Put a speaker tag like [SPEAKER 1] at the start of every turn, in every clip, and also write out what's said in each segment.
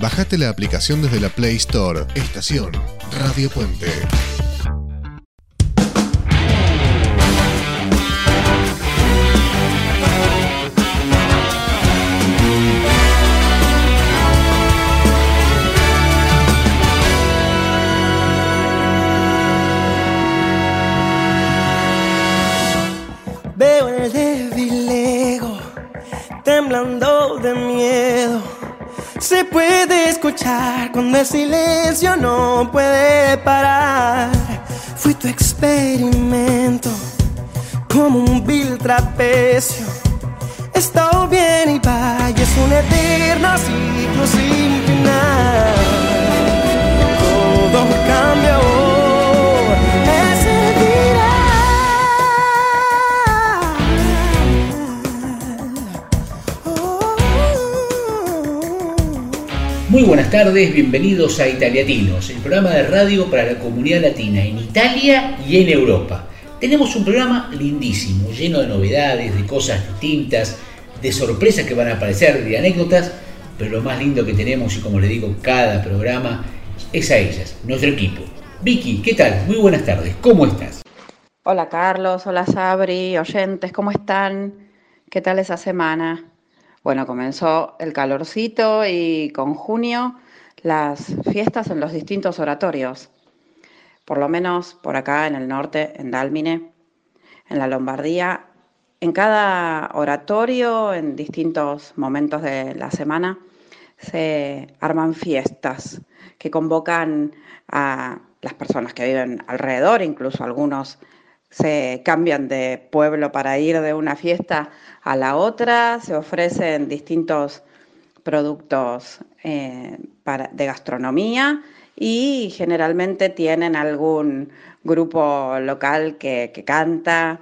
[SPEAKER 1] Bajate la aplicación desde la Play Store. Estación Radio Puente.
[SPEAKER 2] Veo el temblando de miedo. Se puede escuchar cuando el silencio no puede parar. Fui tu experimento como un vil trapecio. Estado bien y vaya, es un eterno ciclo sin final. Todo cambia
[SPEAKER 3] Muy buenas tardes, bienvenidos a Italiatinos, el programa de radio para la comunidad latina en Italia y en Europa. Tenemos un programa lindísimo, lleno de novedades, de cosas distintas, de sorpresas que van a aparecer, de anécdotas, pero lo más lindo que tenemos, y como le digo, cada programa es a ellas, nuestro equipo. Vicky, ¿qué tal? Muy buenas tardes, ¿cómo estás?
[SPEAKER 4] Hola Carlos, hola Sabri, oyentes, ¿cómo están? ¿Qué tal esa semana? Bueno, comenzó el calorcito y con junio las fiestas en los distintos oratorios. Por lo menos por acá en el norte, en Dálmine, en la Lombardía, en cada oratorio, en distintos momentos de la semana, se arman fiestas que convocan a las personas que viven alrededor, incluso algunos se cambian de pueblo para ir de una fiesta a la otra, se ofrecen distintos productos eh, de gastronomía y generalmente tienen algún grupo local que, canta.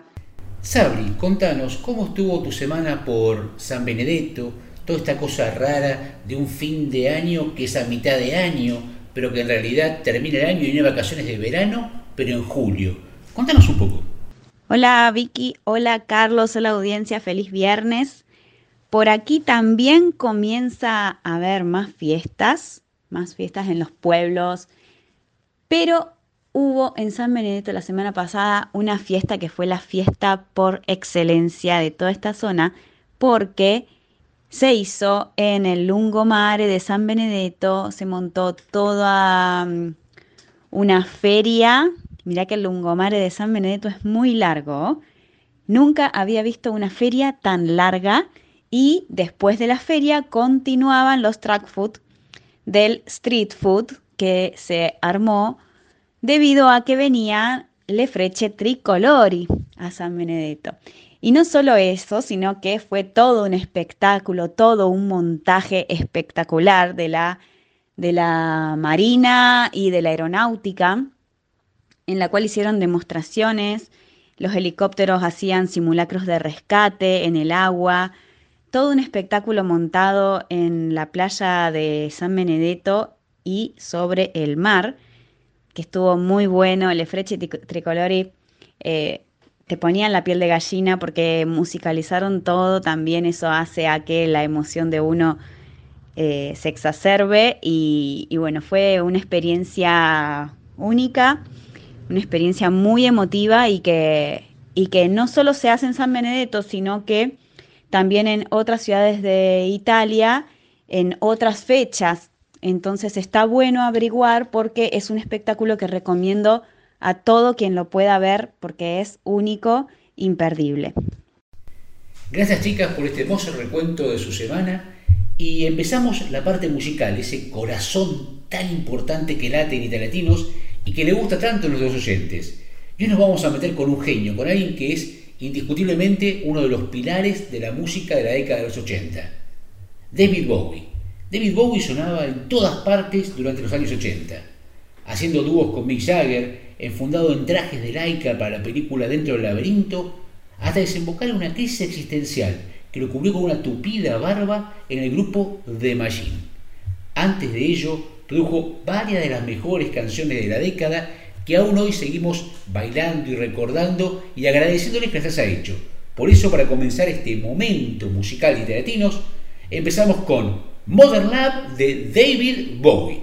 [SPEAKER 3] Sabri, contanos, ¿cómo estuvo tu semana por San Benedetto? Toda esta cosa rara de un fin de año que es a mitad de año, pero que en realidad termina el año y hay vacaciones de verano, pero en julio. Contanos un poco.
[SPEAKER 5] Hola Vicky, hola Carlos, hola audiencia, feliz viernes. Por aquí también comienza a haber más fiestas, más fiestas en los pueblos, pero hubo en San Benedetto la semana pasada una fiesta que fue la fiesta por excelencia de toda esta zona, porque se hizo en el lungomare de San Benedetto, se montó toda um, una feria Mirá que el lungomare de San Benedetto es muy largo. Nunca había visto una feria tan larga y después de la feria continuaban los track food del street food que se armó debido a que venía le freche tricolori a San Benedetto. Y no solo eso, sino que fue todo un espectáculo, todo un montaje espectacular de la, de la marina y de la aeronáutica en la cual hicieron demostraciones, los helicópteros hacían simulacros de rescate en el agua, todo un espectáculo montado en la playa de San Benedetto y sobre el mar, que estuvo muy bueno, el Efreche Tricolori eh, te ponían la piel de gallina porque musicalizaron todo, también eso hace a que la emoción de uno eh, se exacerbe y, y bueno, fue una experiencia única una experiencia muy emotiva y que, y que no solo se hace en San Benedetto, sino que también en otras ciudades de Italia, en otras fechas. Entonces está bueno averiguar porque es un espectáculo que recomiendo a todo quien lo pueda ver porque es único, imperdible.
[SPEAKER 3] Gracias chicas por este hermoso recuento de su semana y empezamos la parte musical, ese corazón tan importante que late en Italiatinos y que le gusta tanto a nuestros oyentes. Y hoy nos vamos a meter con un genio, con alguien que es indiscutiblemente uno de los pilares de la música de la década de los 80. David Bowie. David Bowie sonaba en todas partes durante los años 80, haciendo dúos con Mick Jagger, enfundado en trajes de laica para la película Dentro del laberinto, hasta desembocar en una crisis existencial que lo cubrió con una tupida barba en el grupo The Machine. Antes de ello, produjo varias de las mejores canciones de la década que aún hoy seguimos bailando y recordando y agradeciéndoles que las ha hecho. Por eso, para comenzar este momento musical de latinos, empezamos con
[SPEAKER 6] Modern Lab de David Bowie.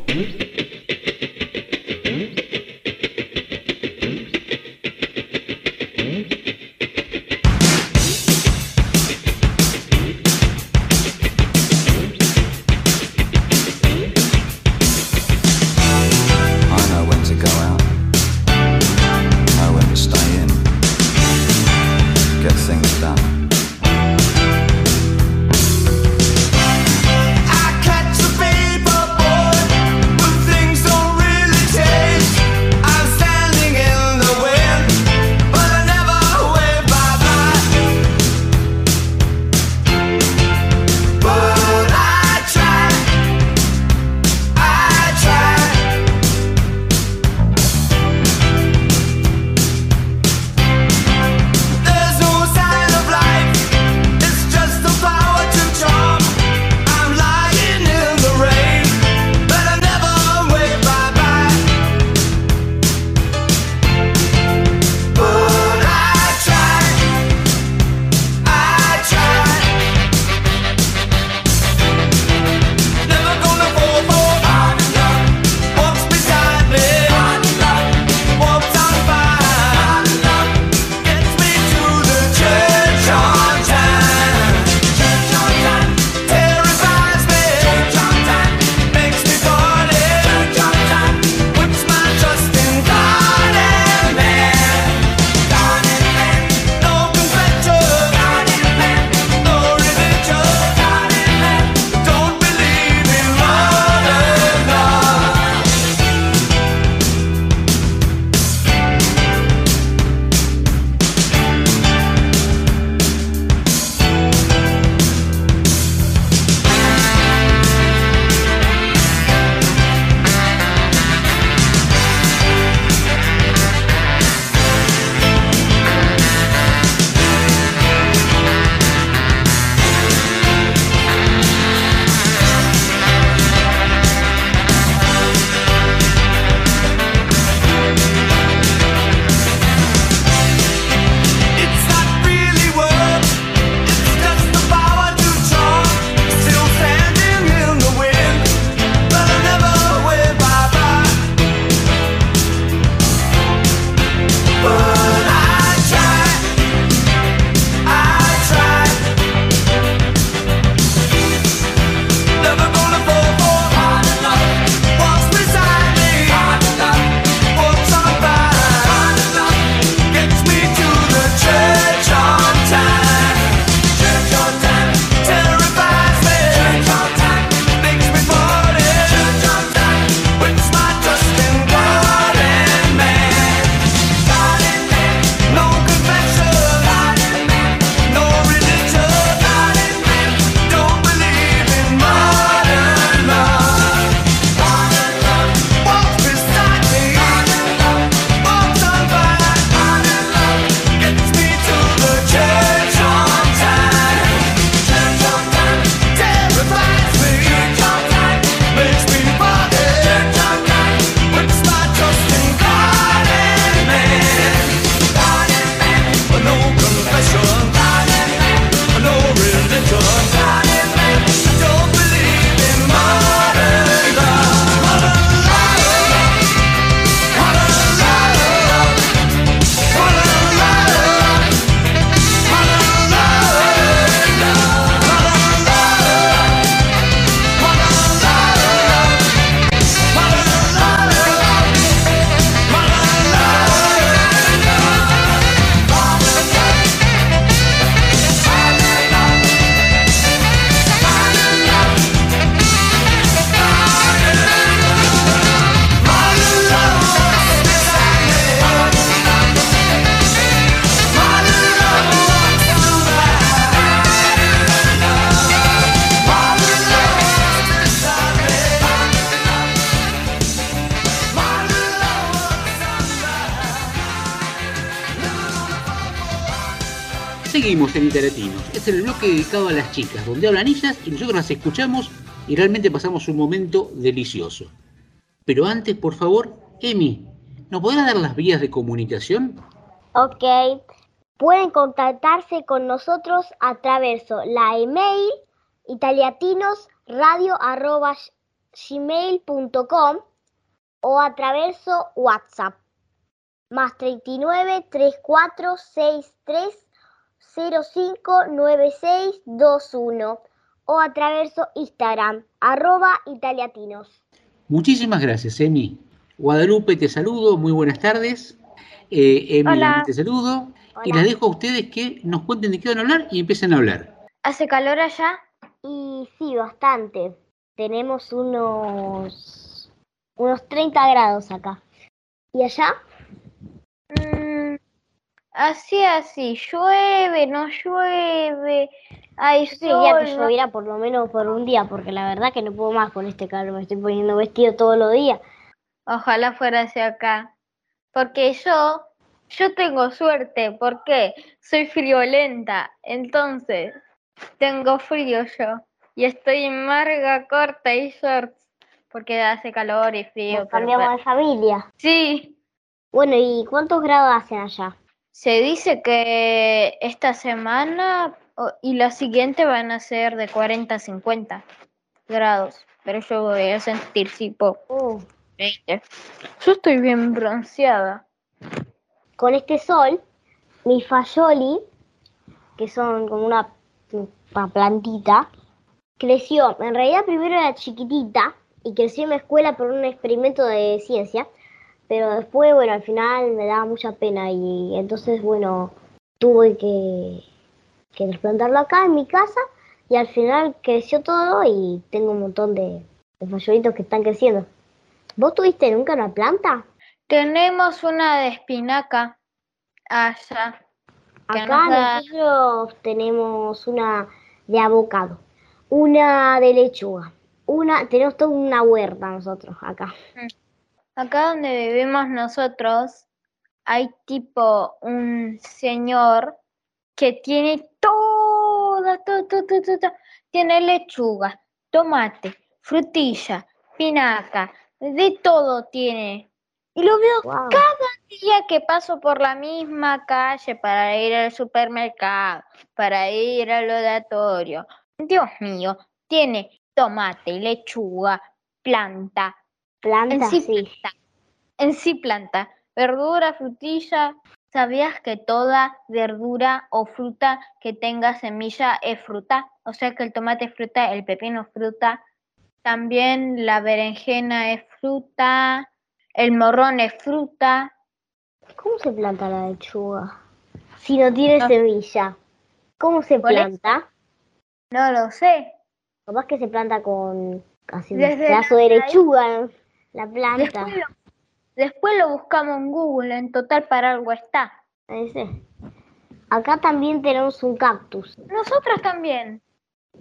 [SPEAKER 6] Dedicado a las chicas, donde hablan ellas y nosotros las escuchamos y realmente pasamos un momento delicioso. Pero antes, por favor, Emi, ¿nos podrás dar las vías de comunicación?
[SPEAKER 7] Ok. Pueden contactarse con nosotros a través de la email italiatinos radio arroba gmail.com o a través de WhatsApp más 39 34 63 05 96 21 o a través de Instagram arroba italiatinos.
[SPEAKER 6] Muchísimas gracias, Emi. Guadalupe, te saludo, muy buenas tardes. Eh, Emi,
[SPEAKER 8] Hola.
[SPEAKER 6] te saludo. Y les dejo a ustedes que nos cuenten de qué van a hablar y empiecen a hablar.
[SPEAKER 8] ¿Hace calor allá?
[SPEAKER 7] Y sí, bastante. Tenemos unos unos 30 grados acá. ¿Y allá?
[SPEAKER 8] Así, así. Llueve, no llueve. Hay
[SPEAKER 7] Yo quería que lloviera por lo menos por un día, porque la verdad que no puedo más con este calor. Me estoy poniendo vestido todos los días.
[SPEAKER 8] Ojalá fuera hacia acá. Porque yo, yo tengo suerte. ¿Por qué? Soy friolenta. Entonces, tengo frío yo. Y estoy en marga corta y shorts. Porque hace calor y frío.
[SPEAKER 7] Nos
[SPEAKER 8] pero
[SPEAKER 7] cambiamos de familia.
[SPEAKER 8] Sí.
[SPEAKER 7] Bueno, ¿y cuántos grados hacen allá?
[SPEAKER 8] Se dice que esta semana y la siguiente van a ser de 40 a 50 grados. Pero yo voy a sentir tipo
[SPEAKER 7] Uh,
[SPEAKER 8] 20. Yo estoy bien bronceada.
[SPEAKER 7] con este sol, mi fayoli, que son como una, una plantita, creció. En realidad primero era chiquitita y creció en mi escuela por un experimento de ciencia. Pero después, bueno, al final me daba mucha pena y entonces, bueno, tuve que, que trasplantarlo acá en mi casa y al final creció todo y tengo un montón de, de fayolitos que están creciendo. ¿Vos tuviste nunca una planta?
[SPEAKER 8] Tenemos una de espinaca allá.
[SPEAKER 7] Acá
[SPEAKER 8] da-
[SPEAKER 7] nosotros tenemos una de avocado, una de lechuga, una, tenemos toda una huerta nosotros acá.
[SPEAKER 8] Acá donde vivimos nosotros hay tipo un señor que tiene toda, todo, todo, todo, todo. Tiene lechuga, tomate, frutilla, pinaca, de todo tiene. Y lo veo
[SPEAKER 7] Wow.
[SPEAKER 8] día que paso por la misma calle para ir al supermercado, para ir al oratorio. Dios mío, tiene tomate, lechuga, planta,
[SPEAKER 7] Planta,
[SPEAKER 8] en sí,
[SPEAKER 7] sí.
[SPEAKER 8] planta, en sí planta, verdura, frutilla. ¿Sabías que toda verdura o fruta que tenga semilla es fruta? O sea que el tomate es fruta, el pepino es fruta, también la berenjena es fruta, el morrón es fruta.
[SPEAKER 7] ¿Cómo se planta la lechuga? Si no tiene
[SPEAKER 8] No.
[SPEAKER 7] semilla. ¿Cómo se planta?
[SPEAKER 8] No lo sé.
[SPEAKER 7] Capaz que se planta con casi un pedazo de lechuga. La planta.
[SPEAKER 8] Después lo, después lo buscamos en Google, en total para algo está.
[SPEAKER 7] Ese. Acá también tenemos un cactus.
[SPEAKER 8] Nosotros también.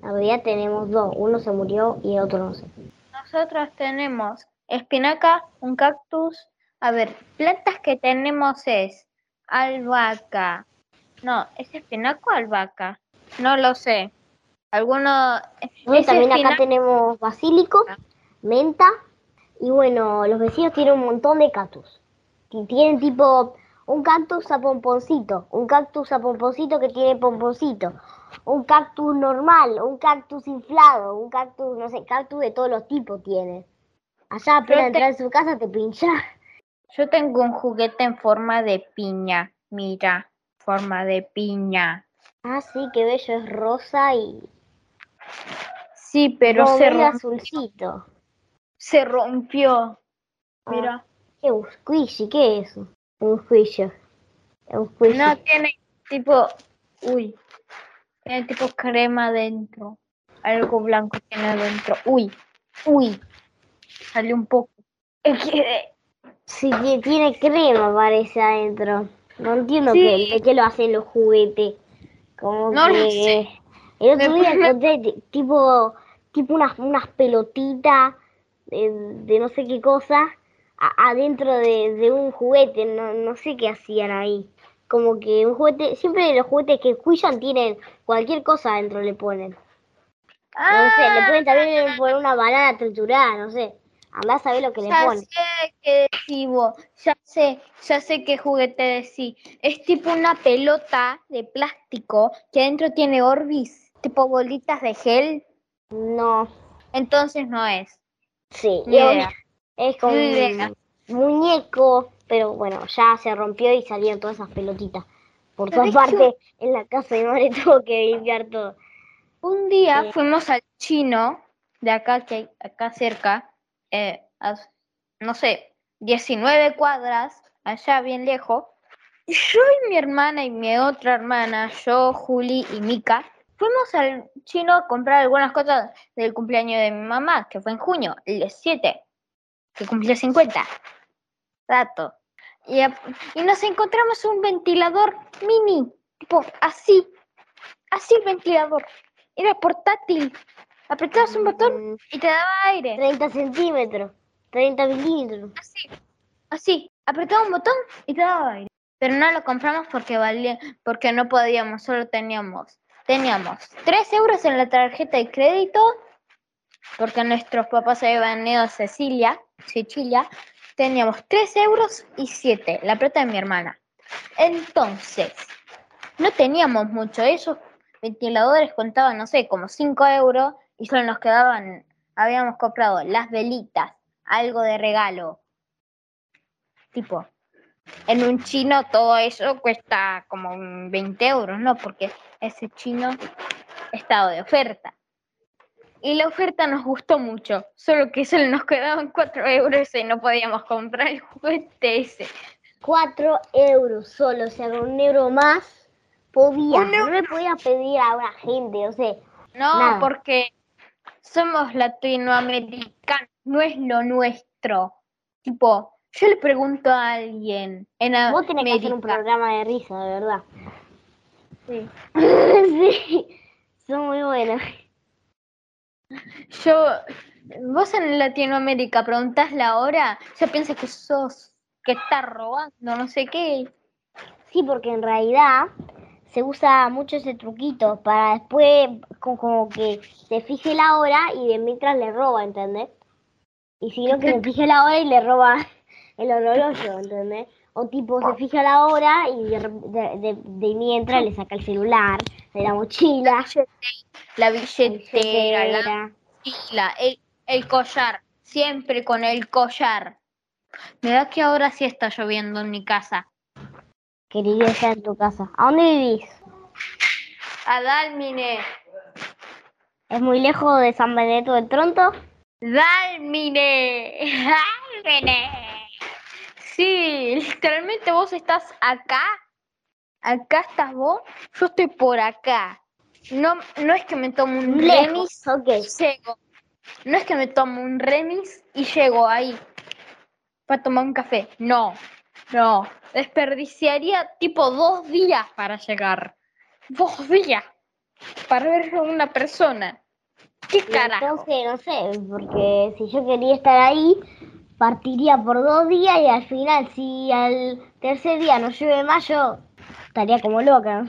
[SPEAKER 7] La verdad tenemos dos, uno se murió y el otro no sé.
[SPEAKER 8] Nosotros tenemos espinaca, un cactus. A ver, plantas que tenemos es albahaca. No, ¿es espinaca o albahaca? No lo sé. Alguno.
[SPEAKER 7] Bueno,
[SPEAKER 8] ¿es
[SPEAKER 7] también acá tenemos basílico, menta y bueno, los vecinos tienen un montón de cactus. Y Tienen tipo un cactus a pomponcito, un cactus a pomponcito que tiene pomponcito, un cactus normal, un cactus inflado, un cactus, no sé, cactus de todos los tipos tiene. Allá apenas
[SPEAKER 8] te-
[SPEAKER 7] entrar en su casa te pincha.
[SPEAKER 8] Yo tengo un juguete en forma de piña. Mira, forma de piña.
[SPEAKER 7] Ah, sí, qué bello, es rosa y
[SPEAKER 8] Sí, pero se,
[SPEAKER 7] medio
[SPEAKER 8] rom-
[SPEAKER 7] azulcito.
[SPEAKER 8] Se rompió.
[SPEAKER 7] Ah.
[SPEAKER 8] Mira.
[SPEAKER 7] ¿Qué un squishy? ¿Qué es eso? Un squishy.
[SPEAKER 8] No tiene tipo. Uy. Tiene tipo crema dentro. Algo blanco tiene adentro. Uy. Uy. Salió un poco. Es que-
[SPEAKER 7] Sí, tiene crema, parece adentro. No entiendo
[SPEAKER 8] Sí.
[SPEAKER 7] qué, qué lo hacen los juguetes. Como
[SPEAKER 8] No lo
[SPEAKER 7] que
[SPEAKER 8] sé.
[SPEAKER 7] el otro día encontré ti- tipo, tipo unas, unas pelotitas de, de no sé qué cosa a- adentro de, de un juguete. No, no sé qué hacían ahí. Como que un juguete, siempre los juguetes que escuchan tienen cualquier cosa adentro le ponen. No sé, le ponen también poner una banana triturada, no sé. Andá a saber lo que le
[SPEAKER 8] Ya
[SPEAKER 7] ponen.
[SPEAKER 8] sé qué decís vos. Ya sé, ya sé qué juguete decís. Es tipo una pelota de plástico que adentro tiene Orbis. Tipo bolitas de gel.
[SPEAKER 7] No,
[SPEAKER 8] entonces no es.
[SPEAKER 7] Sí, y
[SPEAKER 8] idea.
[SPEAKER 7] es como un muñeco, pero bueno, ya se rompió y salieron todas esas pelotitas. Por todas
[SPEAKER 8] es
[SPEAKER 7] partes, en la casa de mi madre tuvo que limpiar todo.
[SPEAKER 8] Un día fuimos al chino de acá, que hay acá cerca, eh, a, no sé, 19 cuadras, allá bien lejos. Y yo y mi hermana y mi otra hermana, yo, Juli y Mika, fuimos al chino a comprar algunas cosas del cumpleaños de mi mamá, que fue en junio, el 7, que cumplió 50. Dato. Y, y nos encontramos un ventilador mini, tipo así, así el ventilador. Era portátil. Apretabas un botón y te daba aire.
[SPEAKER 7] 30 centímetros, 30 milímetros.
[SPEAKER 8] Así, así. Apretaba un botón y te daba aire. Pero no lo compramos porque valía, porque no podíamos, solo teníamos, teníamos 3 euros en la tarjeta de crédito, porque nuestros papás se habían ido a Cecilia, Sicilia, teníamos 3 euros y 7, la plata de mi hermana. Entonces, no teníamos mucho, esos ventiladores contaban, no sé, como 5 euros y solo nos quedaban, habíamos comprado las velitas, algo de regalo, tipo, en un chino todo eso cuesta como un 20 euros, ¿no? Porque ese chino estaba de oferta. Y la oferta nos gustó mucho, solo que solo nos quedaban 4 euros y no podíamos comprar el juguete ese.
[SPEAKER 7] 4 euros solo, o sea, con un euro más podía.
[SPEAKER 8] Un
[SPEAKER 7] No le podía pedir a una gente, o sea,
[SPEAKER 8] No,
[SPEAKER 7] Nada.
[SPEAKER 8] porque somos latinoamericanos, no es lo nuestro. Tipo, yo le pregunto a alguien en
[SPEAKER 7] vos tenés que hacer un programa de risa, de verdad.
[SPEAKER 8] Sí.
[SPEAKER 7] sí, son muy buenos.
[SPEAKER 8] Yo, vos en Latinoamérica preguntás la hora, ya piensa que sos, que estás robando, no sé qué.
[SPEAKER 7] Sí, porque en realidad se usa mucho ese truquito para después co- como que se fije la hora y de mientras le roba, ¿entendés? Y si no, que se fije la hora y le roba el orologio, ¿entendés? O tipo, se fija la hora y de, de- mientras le saca el celular de la mochila,
[SPEAKER 8] La
[SPEAKER 7] la
[SPEAKER 8] billetera, la mochila, el, el collar, siempre con el collar. Me da que ahora sí está lloviendo en mi casa.
[SPEAKER 7] Quería estar en tu casa. ¿A dónde vivís?
[SPEAKER 8] A Dalmine,
[SPEAKER 7] ¿Es muy lejos de San Benedetto del Tronto?
[SPEAKER 8] Dalmine, Dalmine. Sí, literalmente vos estás acá, acá estás vos, yo estoy por acá. No, no es que me tomo un remis
[SPEAKER 7] Lejos, ok.
[SPEAKER 8] llego. No es que me tomo un remis y llego ahí para tomar un café. No, no. Desperdiciaría tipo dos días para llegar. Dos días para ver a una persona. ¿Qué carajo?
[SPEAKER 7] Entonces, no sé, porque si yo quería estar ahí, partiría por dos días y al final, si al tercer día no llueve más, yo estaría como loca.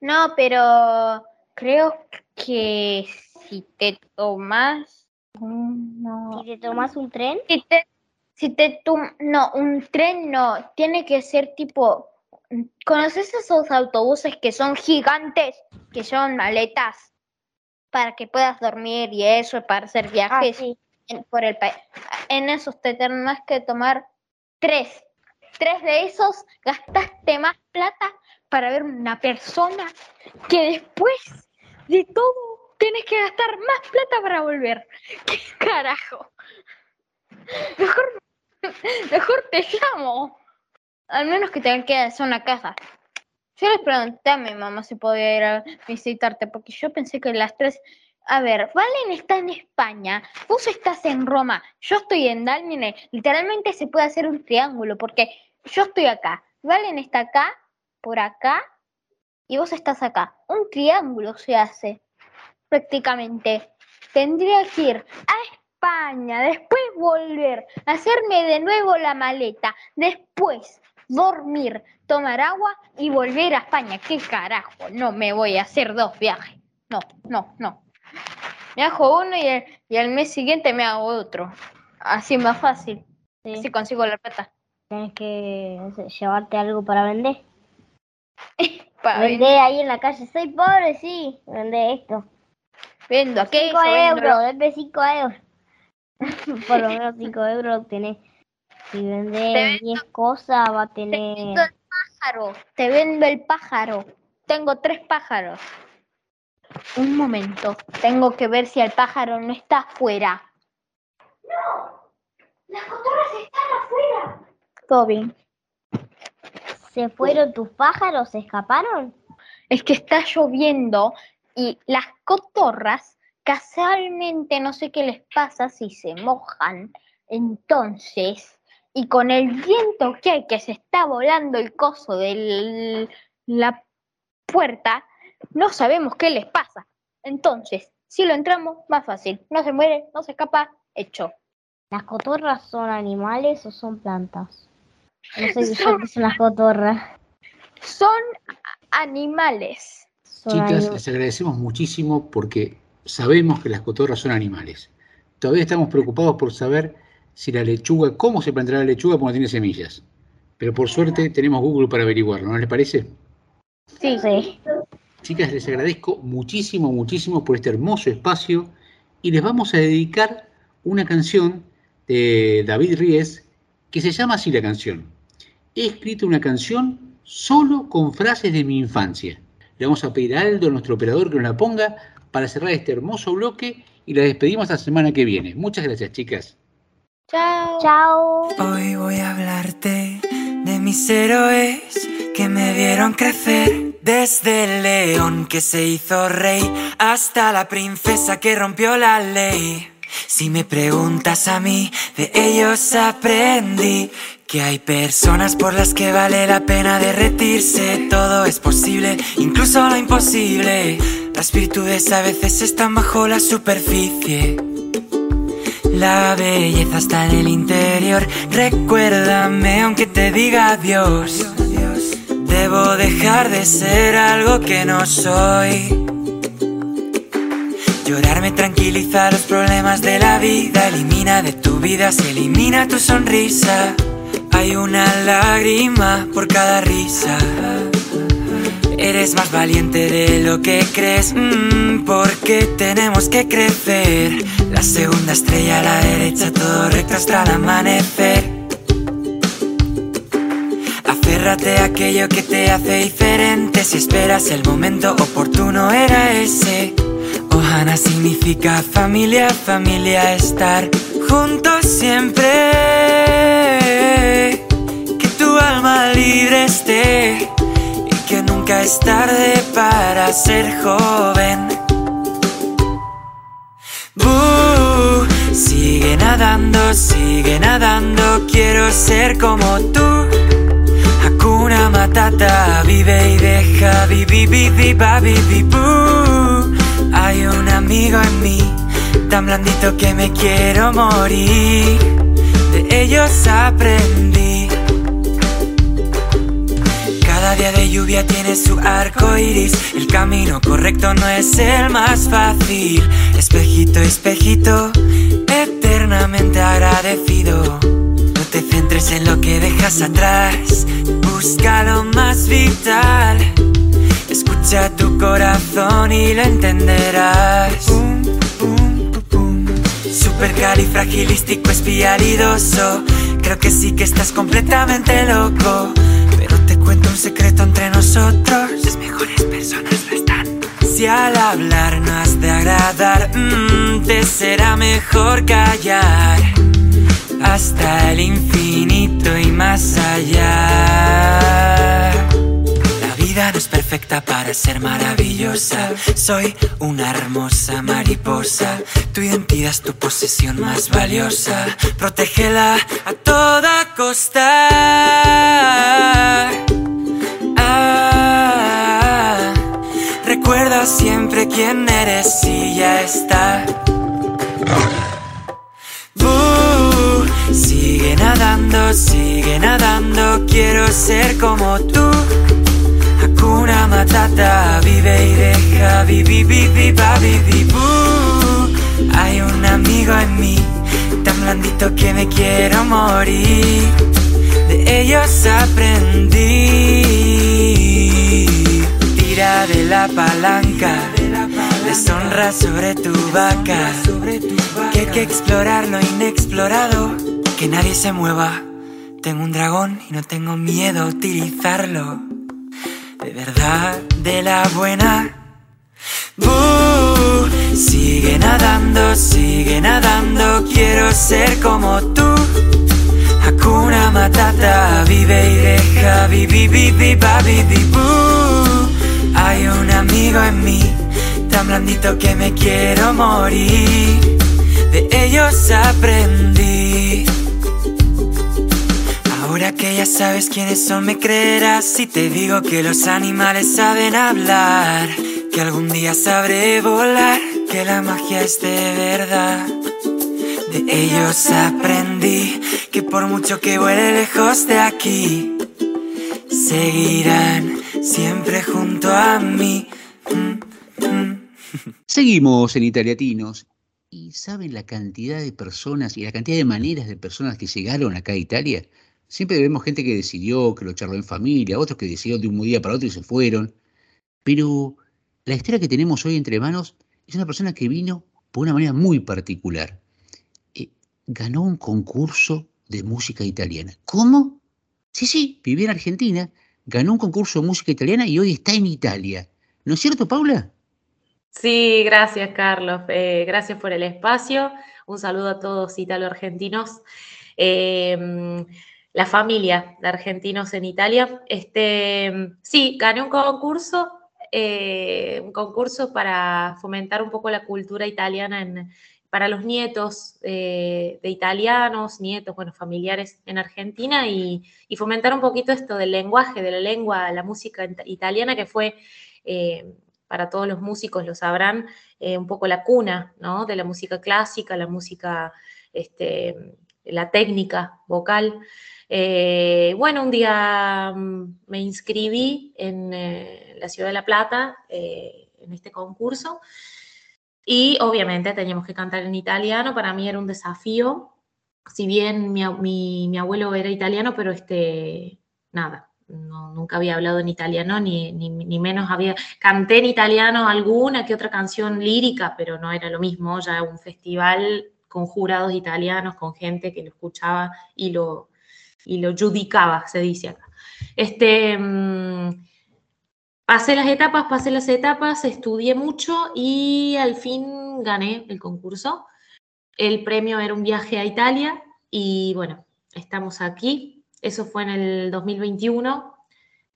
[SPEAKER 8] No, pero creo que si te tomas no,
[SPEAKER 7] Si te tomas un tren,
[SPEAKER 8] si te, si te no, un tren no, tiene que ser tipo, ¿conoces esos autobuses que son gigantes, que son maletas para que puedas dormir y eso, para hacer
[SPEAKER 7] ah,
[SPEAKER 8] viajes
[SPEAKER 7] sí.
[SPEAKER 8] En, por el país? En esos te tenés que tomar tres. Tres de esos gastaste más plata para ver una persona que después de todo tienes que gastar más plata para volver. ¿Qué carajo? Mejor, mejor te llamo. Al menos que te quedes en una casa. Yo les pregunté a mi mamá si podía ir a visitarte, porque yo pensé que las tres. A ver, Valen está en España, vos estás en Roma, yo estoy en Dalmine. Literalmente se puede hacer un triángulo, porque yo estoy acá, Valen está acá, por acá, y vos estás acá. Un triángulo se hace, prácticamente. Tendría que ir a España, después volver, hacerme de nuevo la maleta, después dormir, tomar agua y volver a España. ¿Qué carajo? No me voy a hacer dos viajes. No, no, no. Me hago uno y el, y al mes siguiente me hago otro. Así más fácil.
[SPEAKER 7] Sí.
[SPEAKER 8] Así consigo la plata.
[SPEAKER 7] Tienes que no sé, llevarte algo para vender.
[SPEAKER 8] Pa'
[SPEAKER 7] Vender ahí en la calle. Soy pobre, sí. Vender esto.
[SPEAKER 8] Vendo aquello.
[SPEAKER 7] 5
[SPEAKER 8] vendo
[SPEAKER 7] euros, denme 5 euros. Por lo menos 5 euros tenés. Si vendés 10 cosas, va a
[SPEAKER 8] Te
[SPEAKER 7] tener.
[SPEAKER 8] vendo el pájaro. Te vendo el pájaro. Tengo tres pájaros. Un momento. Tengo que ver si el pájaro no está afuera. ¡No! ¡Las cotorras están afuera! Bien.
[SPEAKER 7] ¿Se fueron tus pájaros? ¿Se escaparon?
[SPEAKER 8] Es que está lloviendo y las cotorras casualmente no sé qué les pasa si se mojan. Entonces, y con el viento que hay que se está volando el coso de la puerta, no sabemos qué les pasa. Entonces, si lo entramos, más fácil. No se muere, no se escapa, hecho.
[SPEAKER 7] ¿Las cotorras son animales o son plantas? No sé
[SPEAKER 8] Son-
[SPEAKER 7] qué son las cotorras.
[SPEAKER 8] Son animales.
[SPEAKER 7] Son
[SPEAKER 6] Chicas,
[SPEAKER 7] anim-
[SPEAKER 6] les agradecemos muchísimo porque sabemos que las cotorras son animales. Todavía estamos preocupados por saber si la lechuga, cómo se plantará la lechuga porque no tiene semillas. Pero por suerte tenemos Google para averiguarlo, ¿no les parece?
[SPEAKER 8] Sí.
[SPEAKER 7] Sí.
[SPEAKER 6] Chicas, les agradezco muchísimo, muchísimo por este hermoso espacio y les vamos a dedicar una canción de David Ries que se llama así la canción. He escrito una canción solo con frases de mi infancia. Le vamos a pedir a Aldo, nuestro operador, que nos la ponga para cerrar este hermoso bloque y la despedimos la semana que viene. Muchas gracias, chicas.
[SPEAKER 8] Chao.
[SPEAKER 7] Chao.
[SPEAKER 9] Hoy voy a hablarte de mis héroes que me vieron crecer. Desde el león que se hizo rey hasta la princesa que rompió la ley. Si me preguntas a mí, de ellos aprendí que hay personas por las que vale la pena derretirse. Todo es posible, incluso lo imposible. Las virtudes a veces están bajo la superficie. La belleza está en el interior. Recuérdame aunque te diga adiós. Debo dejar de ser algo que no soy. Llorar me tranquiliza los problemas de la vida. Elimina de tu vida, se elimina tu sonrisa. Hay una lágrima por cada risa. Eres más valiente de lo que crees, mm, porque tenemos que crecer. La segunda estrella a la derecha, todo recto hasta el amanecer. Aférrate aquello que te hace diferente. Si esperas el momento oportuno, era ese. Ohana significa familia, familia, estar juntos siempre. Que tu alma libre esté y que nunca es tarde para ser joven. Sigue nadando, sigue nadando, quiero ser como tú. Matata, vive y deja, vivi, vivi, ba, vivi. Hay un amigo en mí, tan blandito que me quiero morir. De ellos aprendí. Cada día de lluvia tiene su arco iris. El camino correcto no es el más fácil. Espejito, espejito, eternamente agradecido. No te centres en lo que dejas atrás. Busca lo más vital. Escucha tu corazón y lo entenderás. Supercalifragilístico espialidoso. Creo que sí que estás completamente loco. Pero te cuento un secreto entre nosotros. Las mejores personas lo están. Si al hablar no has de agradar, mm, te será mejor callar. Hasta el infinito y más allá. La vida no es perfecta para ser maravillosa. Soy una hermosa mariposa. Tu identidad es tu posesión más valiosa. Protégela a toda costa. Ah, recuerda siempre quién eres y ya está. Nadando, sigue nadando, quiero ser como tú. Hakuna Matata, vive y deja, vivi, vivi, ba, vivi, buh. Hay un amigo en mí, tan blandito que me quiero morir. De ellos aprendí. Tira de la palanca, deshonra sobre tu vaca. Que hay que explorar lo inexplorado, que nadie se mueva. Tengo un dragón y no tengo miedo a utilizarlo. De verdad, de la buena. sigue nadando, sigue nadando, quiero ser como tú. Hakuna Matata, vive y deja, vivi, vivi, babi, Hay un amigo en mí, tan blandito que me quiero morir. De ellos aprendí. Que ya sabes quiénes son, me creerás si te digo que los animales saben hablar. Que algún día sabré volar, que la magia es de verdad. De ellos aprendí que por mucho que vuele lejos de aquí, seguirán siempre junto a mí.
[SPEAKER 6] Seguimos en Italiatinos. ¿Y saben la cantidad de personas y la cantidad de maneras de personas que llegaron acá a Italia? Siempre vemos gente que decidió, que lo charló en familia, otros que decidieron de un día para otro y se fueron. Pero la historia que tenemos hoy entre manos es una persona que vino por una manera muy particular ganó un concurso de música italiana. ¿Cómo? Sí, sí, vivía en Argentina, ganó un concurso de música italiana y hoy está en Italia. ¿No es cierto, Paula?
[SPEAKER 10] Sí, gracias, Carlos. Eh, gracias por el espacio. Un saludo a todos italo-argentinos. Em, la familia de argentinos en Italia. Este, sí, gané un concurso, eh, un concurso para fomentar un poco la cultura italiana en, para los nietos eh, de italianos, nietos, bueno, familiares en Argentina y, fomentar un poquito esto del lenguaje, de la lengua, la música italiana, que fue, eh, para todos los músicos lo sabrán, un poco la cuna, ¿no? De la música clásica, la música, este, la técnica vocal. bueno, un día mm, me inscribí en la ciudad de La Plata en este concurso. Y obviamente teníamos que cantar en italiano, para mí era un desafío, si bien mi, abuelo era italiano, pero este, nada, nunca había hablado en italiano, ni, ni, menos había, canté en italiano alguna que otra canción lírica, pero no era lo mismo, ya un festival con jurados italianos, con gente que lo escuchaba y lo, y lo judicaba, se dice acá. Este, mm, Pasé las etapas, pasé las etapas, estudié mucho y al fin gané el concurso. El premio era un viaje a Italia y bueno, estamos aquí. Eso fue en el 2021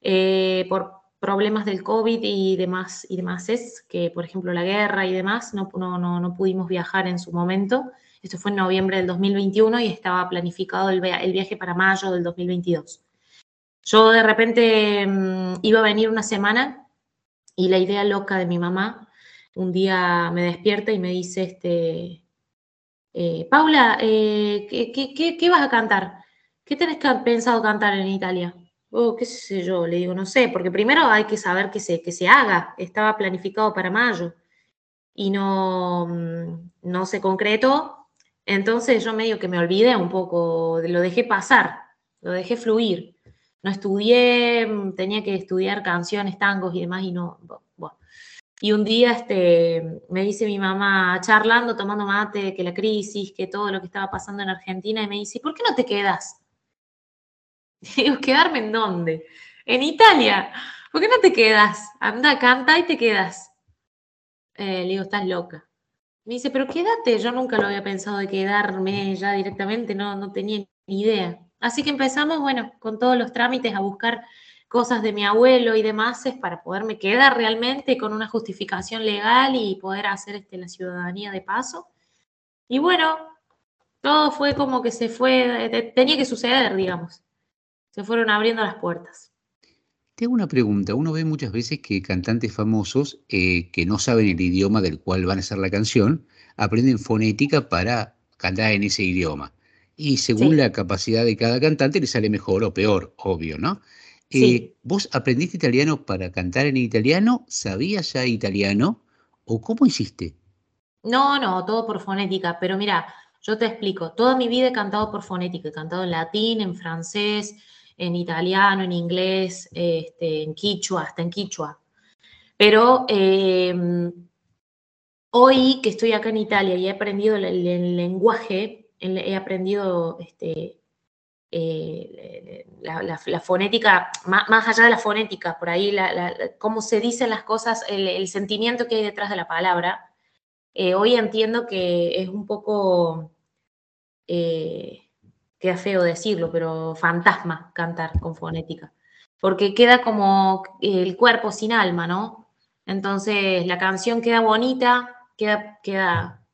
[SPEAKER 10] eh, por problemas del COVID y demás, y demás es que, por ejemplo, la guerra y demás, no, no, no, pudimos viajar en su momento. Esto fue en noviembre del 2021 y estaba planificado el, viaje para mayo del 2022. Yo de repente mm, iba a venir una semana y la idea loca de mi mamá un día me despierta y me dice, este, eh, Paula, eh, ¿qué, vas a cantar? ¿Qué tenés pensado cantar en Italia? Oh, qué sé yo, le digo, no sé, porque primero hay que saber que se, que se haga, estaba planificado para mayo y no, mm, no se concretó, entonces yo medio que me olvidé un poco, lo dejé pasar, lo dejé fluir no estudié, mm, tenía que estudiar canciones, tangos y demás, y no. Y un día este, me dice mi mamá, charlando, tomando mate, que la crisis, que todo lo que estaba pasando en Argentina, y me dice, ¿por qué no te quedas? Digo, ¿quedarme en dónde? En Italia. ¿Por qué no te quedas? Anda, canta y te quedas. Eh, le digo, estás loca. Me dice, pero quédate. Yo nunca lo había pensado de quedarme ya directamente, no, no tenía ni idea. Así que empezamos, bueno, con todos los trámites a buscar cosas de mi abuelo y demás para poderme quedar realmente con una justificación legal y poder hacer este, la ciudadanía de paso. Y bueno, todo fue como que se fue, tenía que suceder, digamos. Se fueron abriendo las puertas.
[SPEAKER 6] Te hago una pregunta. Uno ve muchas veces que cantantes famosos eh, que no saben el idioma del cual van a hacer la canción, aprenden fonética para cantar en ese idioma y según la capacidad de cada cantante le sale mejor o peor, obvio, ¿no? Eh, ¿Vos aprendiste italiano para cantar en italiano? ¿Sabías ya italiano? ¿O cómo hiciste?
[SPEAKER 10] No, no, todo por fonética, pero mira, yo te explico, toda mi vida he cantado por fonética, he cantado en latín, en francés, en italiano, en inglés, este, en quichua, hasta en quichua. Pero em, hoy que estoy acá en Italia y he aprendido el, lenguaje, he aprendido este, eh, la, fonética, más, allá de la fonética, por ahí, cómo se dicen las cosas, el, sentimiento que hay detrás de la palabra, eh, hoy entiendo que es un poco, eh, queda feo decirlo, pero fantasma cantar con fonética, porque queda como el cuerpo sin alma, ¿no? Entonces la canción queda bonita, queda, queda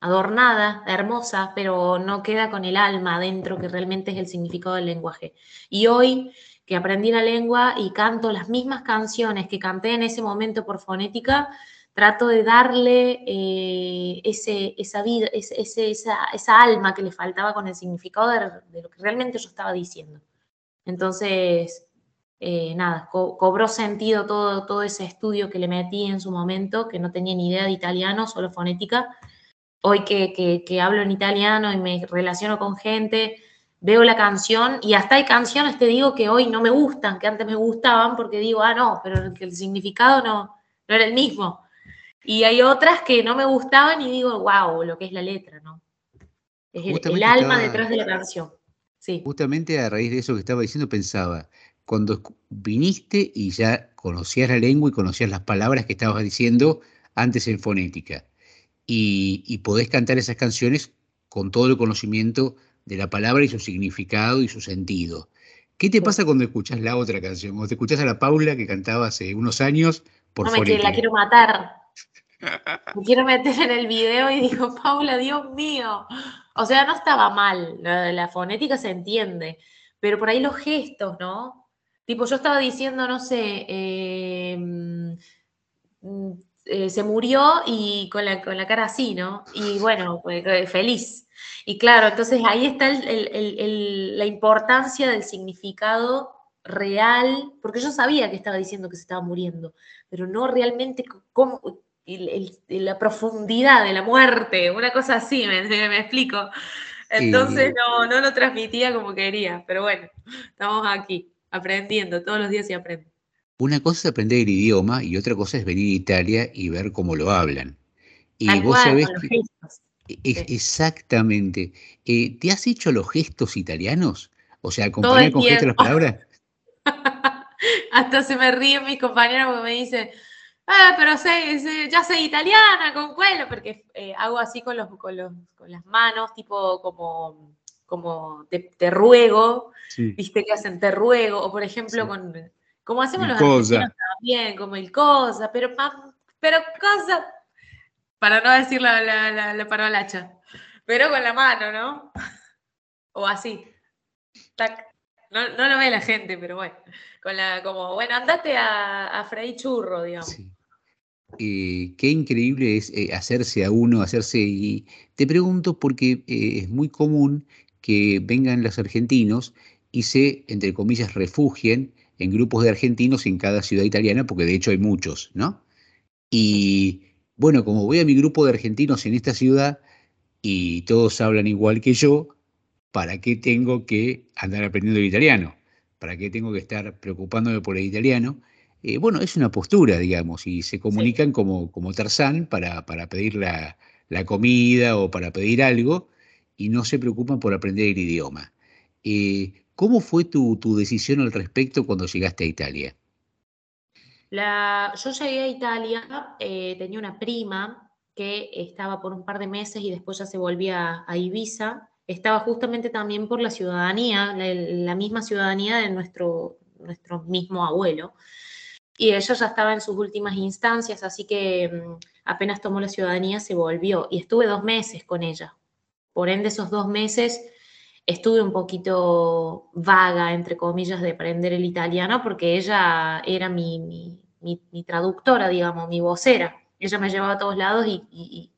[SPEAKER 10] adornada, hermosa, pero no queda con el alma adentro, que realmente es el significado del lenguaje. Y hoy que aprendí la lengua y canto las mismas canciones que canté en ese momento por fonética, trato de darle eh, ese, esa vida, ese, esa, esa, alma que le faltaba con el significado de, de, lo que realmente yo estaba diciendo. Entonces, eh, nada, co cobró sentido todo, todo ese estudio que le metí en su momento, que no tenía ni idea de italiano, solo fonética, hoy que, que, que, hablo en italiano y me relaciono con gente, veo la canción y hasta hay canciones, te digo, que hoy no me gustan, que antes me gustaban porque digo, ah, no, pero el, el significado no, no era el mismo. Y hay otras que no me gustaban y digo, wow, lo que es la letra, ¿no? Es el, el, alma estaba, detrás de la canción. Sí.
[SPEAKER 3] Justamente a raíz de eso que estaba diciendo pensaba, cuando viniste y ya conocías la lengua y conocías las palabras que estabas diciendo antes en fonética, y, y, podés cantar esas canciones con todo el conocimiento de la palabra y su significado y su sentido. ¿Qué te pasa cuando escuchas la otra canción? Cuando te escuchas a la Paula que cantaba hace unos años por
[SPEAKER 10] No me la quiero matar. Me quiero meter en el video y digo, Paula, Dios mío. O sea, no estaba mal, la, fonética se entiende, pero por ahí los gestos, ¿no? Tipo, yo estaba diciendo, no sé, eh, eh, se murió y con la, con la, cara así, ¿no? Y bueno, pues, eh, feliz. Y claro, entonces ahí está la importancia del significado real, porque yo sabía que estaba diciendo que se estaba muriendo, pero no realmente cómo, la profundidad de la muerte, una cosa así, me, me explico. Entonces sí. no, no lo transmitía como quería, pero bueno, estamos aquí, aprendiendo, todos los días se aprende.
[SPEAKER 3] Una cosa es aprender el idioma y otra cosa es venir a Italia y ver cómo lo hablan. Y
[SPEAKER 10] Tal
[SPEAKER 3] vos
[SPEAKER 10] cual,
[SPEAKER 3] sabés
[SPEAKER 10] con los
[SPEAKER 3] que
[SPEAKER 10] gestos.
[SPEAKER 3] es,
[SPEAKER 10] Sí.
[SPEAKER 3] exactamente. Eh, ¿Te has hecho los gestos italianos? O sea, acompañar con gestos las palabras.
[SPEAKER 10] Hasta se me ríen mis compañeros porque me dicen, ah, pero sé, sé- ya sé italiana, con cuelo, porque eh, hago así con, los, con, los, con las manos, tipo como, como te, te ruego,
[SPEAKER 3] Sí.
[SPEAKER 10] viste que hacen te ruego, o por ejemplo
[SPEAKER 3] Sí.
[SPEAKER 10] con, como hacemos los
[SPEAKER 3] cosa.
[SPEAKER 10] argentinos también, como el cosa, pero, pero cosa, para no decir la, la, la, la parolacha, pero con la mano, ¿no? O así, tac. No, no lo ve la gente, pero bueno, con la, como, bueno, andate a, a freír churro, digamos.
[SPEAKER 3] Sí. Eh, qué increíble es eh, hacerse a uno, hacerse... Y te pregunto porque eh, es muy común que vengan los argentinos y se, entre comillas, refugien en grupos de argentinos en cada ciudad italiana, porque de hecho hay muchos, ¿no? Y bueno, como voy a mi grupo de argentinos en esta ciudad y todos hablan igual que yo, ¿para qué tengo que andar aprendiendo el italiano? ¿Para qué tengo que estar preocupándome por el italiano? Eh, bueno, es una postura, digamos, y se comunican como, como Tarzán para, para pedir la, la comida o para pedir algo y no se preocupan por aprender el idioma. Eh, ¿Cómo fue tu, tu decisión al respecto cuando llegaste a Italia?
[SPEAKER 10] La, yo llegué a Italia, eh, tenía una prima que estaba por un par de meses y después ya se volvía a Ibiza. Estaba justamente también por la ciudadanía, la, la misma ciudadanía de nuestro, nuestro mismo abuelo. Y ella ya estaba en sus últimas instancias, así que mm, apenas tomó la ciudadanía se volvió. Y estuve dos meses con ella. Por ende, esos dos meses estuve un poquito vaga, entre comillas, de aprender el italiano, porque ella era mi, mi, mi, mi traductora, digamos, mi vocera. Ella me llevaba a todos lados y, y,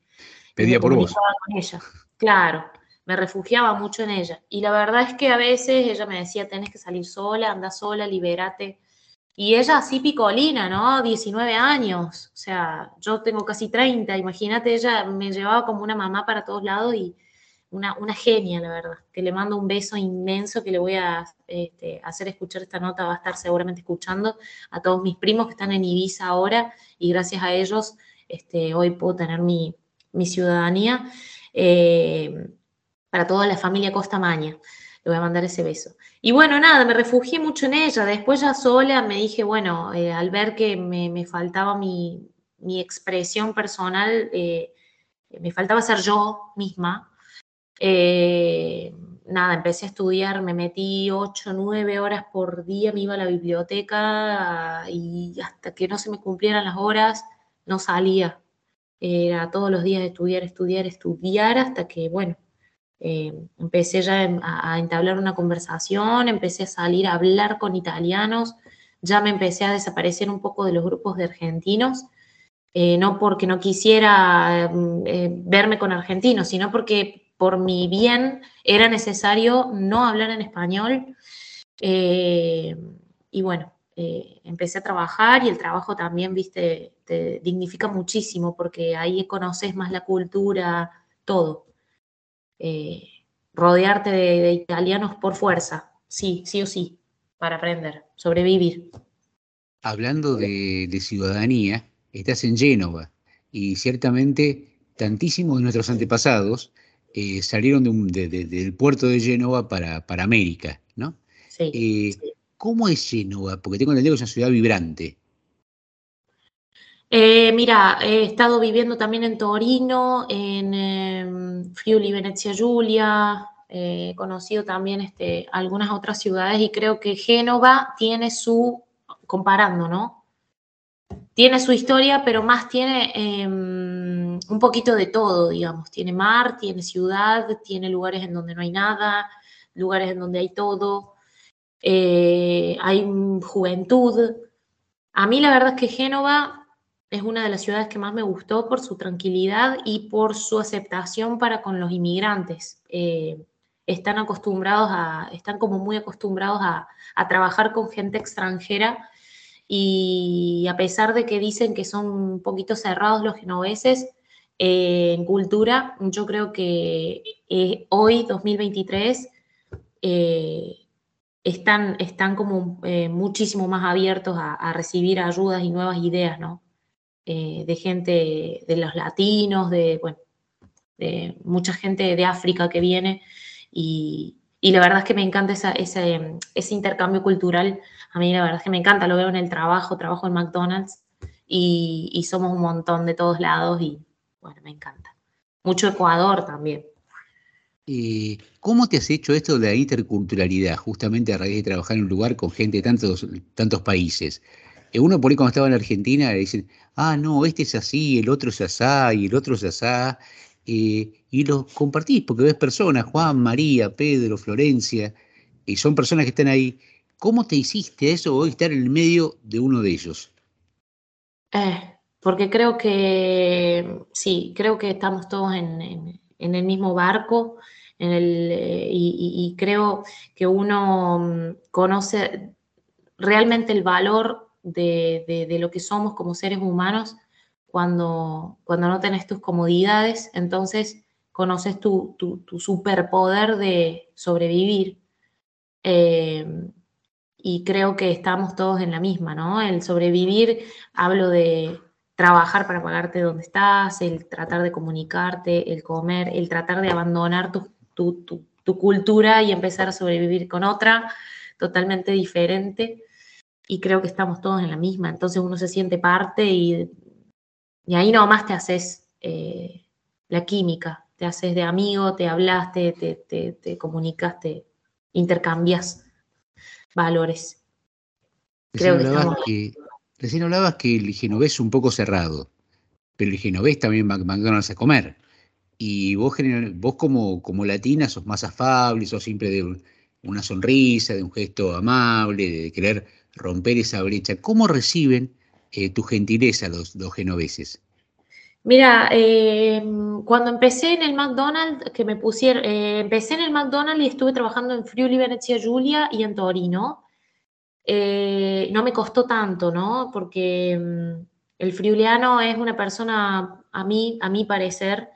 [SPEAKER 3] Pedía por vos.
[SPEAKER 10] con ella. Claro, me refugiaba mucho en ella. Y la verdad es que a veces ella me decía, tenés que salir sola, anda sola, libérate. Y ella así picolina, ¿no? 19 años. O sea, yo tengo casi 30. Imagínate, ella me llevaba como una mamá para todos lados y una, genia, la verdad. Que le mando un beso inmenso que le voy a este, hacer escuchar esta nota. Va a estar seguramente escuchando a todos mis primos que están en Ibiza ahora y gracias a ellos este, hoy puedo tener mi, ciudadanía, eh, para toda la familia Costa Maña. Le voy a mandar ese beso. Y bueno, nada, me refugié mucho en ella. Después ya sola me dije, bueno, eh, al ver que me, faltaba mi, expresión personal, eh, me faltaba ser yo misma. nada, empecé a estudiar, me metí 8, 9 horas por día, me iba a la biblioteca y hasta que no se me cumplieran las horas, no salía. Era todos los días estudiar, estudiar, estudiar, hasta que, bueno, eh, empecé ya a, entablar una conversación, empecé a salir a hablar con italianos, ya me empecé a desaparecer un poco de los grupos de argentinos, eh, no porque no quisiera mm, eh, verme con argentinos, sino porque por mi bien era necesario no hablar en español. y bueno, empecé a trabajar y el trabajo también, viste, te dignifica muchísimo porque ahí conoces más la cultura, todo. Eh, rodearte de, italianos por fuerza, sí, sí o sí, para aprender, sobrevivir.
[SPEAKER 3] Hablando de, ciudadanía, estás en Génova y ciertamente tantísimos de nuestros antepasados eh, salieron del puerto de Génova para, para América, ¿no?
[SPEAKER 10] Sí,
[SPEAKER 3] eh, ¿Cómo es Génova? Porque tengo entendido que es una ciudad vibrante.
[SPEAKER 10] Eh, mira, he estado viviendo también en Torino, en em, Friuli, Venezia Giulia, he conocido también este, algunas otras ciudades y creo que Génova tiene su, comparando, ¿no? Tiene su historia, pero más tiene em, un poquito de todo, digamos. Tiene mar, tiene ciudad, tiene lugares en donde no hay nada, lugares en donde hay todo. Eh, hay juventud. A mí la verdad es que Génova es una de las ciudades que más me gustó por su tranquilidad y por su aceptación para con los inmigrantes. Eh, están acostumbrados a, están como muy acostumbrados a, trabajar con gente extranjera y a pesar de que dicen que son un poquito cerrados los genoveses eh, en cultura, yo creo que eh, hoy, 2023, están, están como muchísimo más abiertos a, a recibir ayudas y nuevas ideas, ¿no? Eh, de gente, de los latinos, de, bueno, de mucha gente de África que viene y, la verdad es que me encanta ese, intercambio cultural. A mí la verdad es que me encanta, lo veo en el trabajo, trabajo en McDonald's y, somos un montón de todos lados y bueno, me encanta. Mucho Ecuador también.
[SPEAKER 3] ¿Y ¿Cómo te has hecho esto de la interculturalidad, justamente a raíz de trabajar en un lugar con gente de tantos, tantos países? Eh, uno por ahí cuando estaba en Argentina le dicen, ah, no, este es así, el otro es asá y el otro es asá, eh, y los compartís porque ves personas, Juan, María, Pedro, Florencia, y son personas que están ahí. ¿Cómo te hiciste eso hoy estar en el medio de uno de ellos?
[SPEAKER 10] Eh, porque creo que, sí, creo que estamos todos en, el mismo barco en el, y creo que uno mm, conoce realmente el valor de, lo que somos como seres humanos cuando, cuando no tenés tus comodidades, entonces conoces tu, superpoder de sobrevivir. Eh, y creo que estamos todos en la misma, ¿no? El sobrevivir, hablo de trabajar para pagarte donde estás, el tratar de comunicarte, el comer, el tratar de abandonar tu, tu cultura y empezar a sobrevivir con otra totalmente diferente y creo que estamos todos en la misma, entonces uno se siente parte y, y ahí nomás te haces eh, la química, te haces de amigo, te hablas, te, te, te, comunicas, te intercambias valores.
[SPEAKER 3] Recién, hablabas que, recién hablabas que el genovés es un poco cerrado, pero el genovés también va McDonald's a comer. Y vos, vos como, como latina sos más afable, sos siempre de una sonrisa, de un gesto amable, de querer romper esa brecha. ¿Cómo reciben eh, tu gentileza los, los genoveses?
[SPEAKER 10] Mira, eh, cuando empecé en el McDonald's, que me pusieron, eh, empecé en el McDonald's y estuve trabajando en Friuli, Venezia Giulia y en Torino. no me costó tanto, ¿no? Porque mm, el friuliano es una persona, a mí, a mi parecer,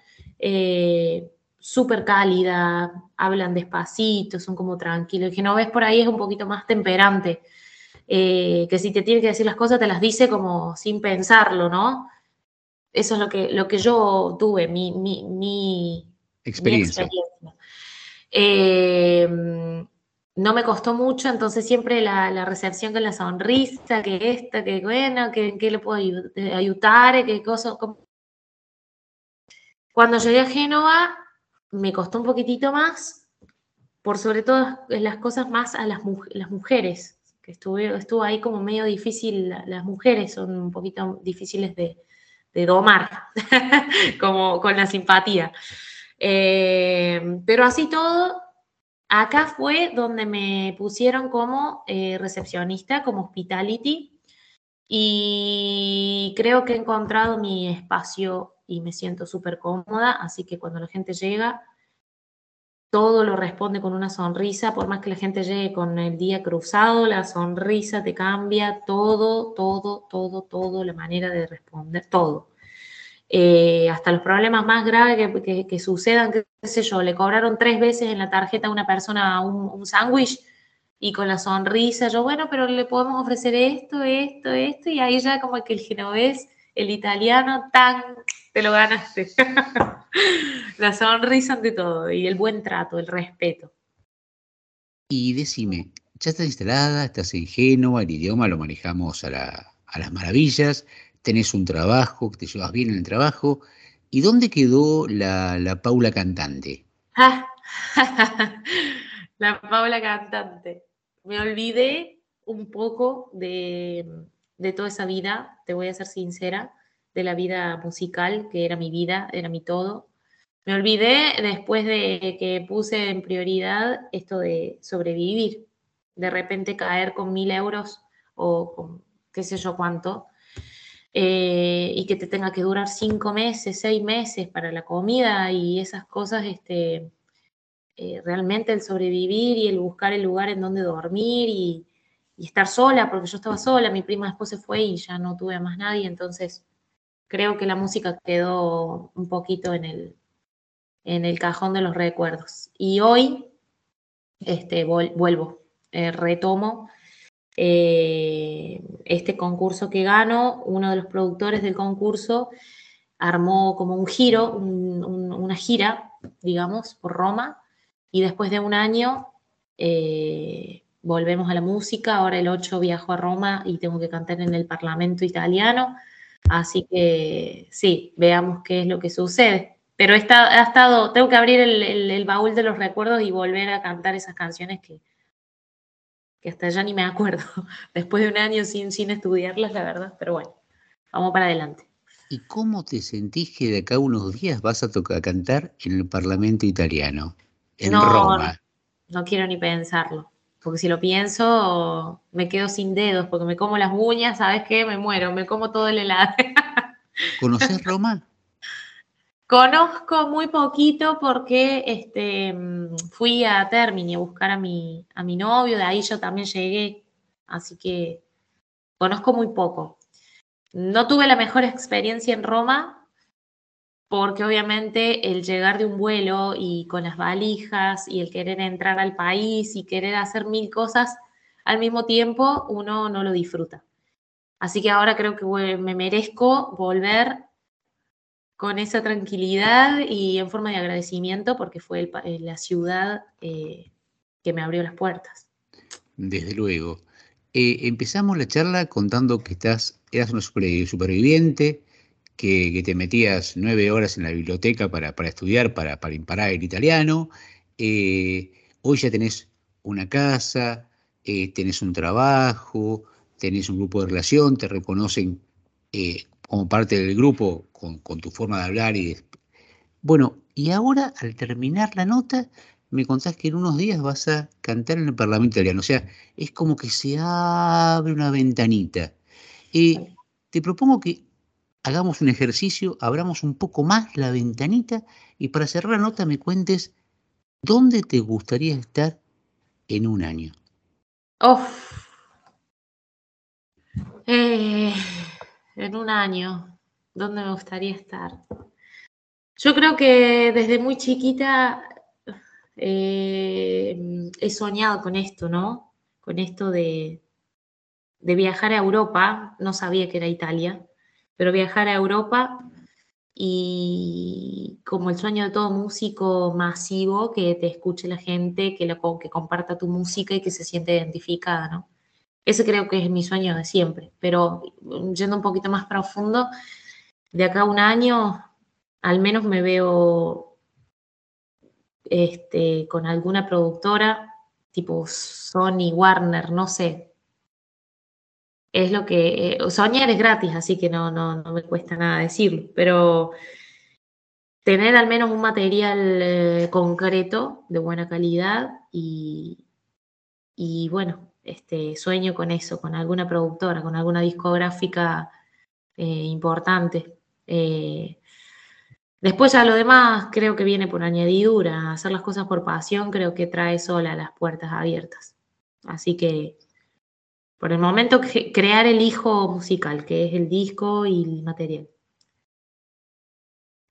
[SPEAKER 10] súper cálida, hablan despacito, son como tranquilos. El genovés por ahí es un poquito más temperante. Eh, que si te tiene que decir las cosas te las dice como sin pensarlo, ¿no? Eso es lo que, lo que yo tuve, mi, mi, mi
[SPEAKER 3] experiencia.
[SPEAKER 10] Eh, no me costó mucho, entonces siempre la, recepción con la sonrisa, que esta, que bueno, que, que le puedo ayudar, que cosa. Cuando llegué a Génova, me costó un poquitito más, por sobre todo las cosas más a las, las mujeres, que estuve, estuvo ahí como medio difícil, las mujeres son un poquito difíciles de, de domar, como con la simpatía. Eh, pero así todo, acá fue donde me pusieron como eh, recepcionista, como hospitality, y creo que he encontrado mi espacio y me siento súper cómoda, así que cuando la gente llega, todo lo responde con una sonrisa, por más que la gente llegue con el día cruzado, la sonrisa te cambia todo, todo, todo, todo, la manera de responder, todo. Eh, hasta los problemas más graves que, sucedan, qué sé yo, le cobraron tres veces en la tarjeta a una persona un, un sándwich y con la sonrisa, yo, bueno, pero le podemos ofrecer esto, esto, esto, y ahí ya como que el genovés, el italiano, tan, te lo ganaste. la sonrisa ante todo, y el buen trato, el respeto.
[SPEAKER 3] Y decime, ya estás instalada, estás en Génova, el idioma lo manejamos a, a las maravillas, tenés un trabajo, te llevas bien en el trabajo. ¿Y dónde quedó la, Paula cantante?
[SPEAKER 10] la Paula cantante. Me olvidé un poco de, de, toda esa vida, te voy a ser sincera, de la vida musical, que era mi vida, era mi todo. Me olvidé después de que puse en prioridad esto de sobrevivir, de repente caer con mil euros o con qué sé yo cuánto, eh, y que te tenga que durar cinco meses, seis meses para la comida y esas cosas, este, eh, realmente el sobrevivir y el buscar el lugar en donde dormir y, estar sola, porque yo estaba sola, mi prima después se fue y ya no tuve más nadie, entonces creo que la música quedó un poquito en el, en el cajón de los recuerdos. Y hoy este, vuelvo, eh, retomo eh, este concurso que gano, uno de los productores del concurso armó como un giro, una gira, digamos, por Roma, y después de un año eh, volvemos a la música, ahora el 8 viajo a Roma y tengo que cantar en el Parlamento italiano, así que sí, veamos qué es lo que sucede. Pero he estado, tengo que abrir el baúl de los recuerdos y volver a cantar esas canciones que, que hasta ya ni me acuerdo, después de un año sin, sin estudiarlas, la verdad, pero bueno, vamos para adelante.
[SPEAKER 3] ¿Y cómo te sentís que de acá a unos días vas a tocar cantar en el Parlamento italiano, en Roma?
[SPEAKER 10] No, quiero ni pensarlo, porque si lo pienso me quedo sin dedos, porque me como las uñas, ¿sabes qué? Me muero, me como todo el helado.
[SPEAKER 3] ¿Conoces Roma?
[SPEAKER 10] Conozco muy poquito porque este, fui a Termini a buscar a mi, a mi novio, de ahí yo también llegué, así que conozco muy poco. No tuve la mejor experiencia en Roma porque obviamente el llegar de un vuelo y con las valijas y el querer entrar al país y querer hacer mil cosas al mismo tiempo, uno no lo disfruta. Así que ahora creo que me merezco volver con esa tranquilidad y en forma de agradecimiento porque fue eh, la ciudad eh, que me abrió las puertas.
[SPEAKER 3] Desde luego. Eh, empezamos la charla contando que estás, eras una superviviente, que, te metías nueve horas en la biblioteca para, estudiar, para, para imparar el italiano. hoy ya tenés una casa, tenés un trabajo, tenés un grupo de relación, te reconocen como parte del grupo, con, tu forma de hablar y Bueno, y ahora al terminar la nota, me contás que en unos días vas a cantar en el Parlamento Italiano. O sea, es como que se abre una ventanita. Eh, te propongo que hagamos un ejercicio, abramos un poco más la ventanita y para cerrar la nota me cuentes dónde te gustaría estar en un año.
[SPEAKER 10] Eh, en un año, ¿dónde me gustaría estar? Yo creo que desde muy chiquita eh, he soñado con esto, ¿no? Con esto de, de viajar a Europa. No sabía que era Italia, pero viajar a Europa y como el sueño de todo músico masivo, que te escuche la gente, que, que comparta tu música y que se siente identificada, ¿no? Ese creo que es mi sueño de siempre, pero yendo un poquito más profundo, de acá a un año al menos me veo este, con alguna productora tipo Sony, Warner, no sé. Es lo que... Eh, soñar es gratis, así que no, no, no me cuesta nada decirlo, pero tener al menos un material eh, concreto de buena calidad y, y bueno, este, sueño con eso, con alguna productora, con alguna discográfica eh, importante. Después ya lo demás creo que viene por añadidura, hacer las cosas por pasión creo que trae sola las puertas abiertas. Así que por el momento crear el hijo musical, que es el disco y el material.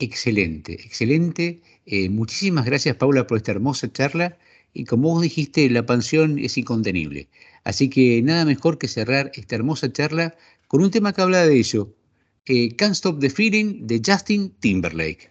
[SPEAKER 3] Excelente, excelente. Eh, muchísimas gracias Paula por esta hermosa charla y como vos dijiste, la pasión es incontenible. Así que nada mejor que cerrar esta hermosa charla con un tema que habla de ello, eh, Can't Stop the Feeling de Justin Timberlake.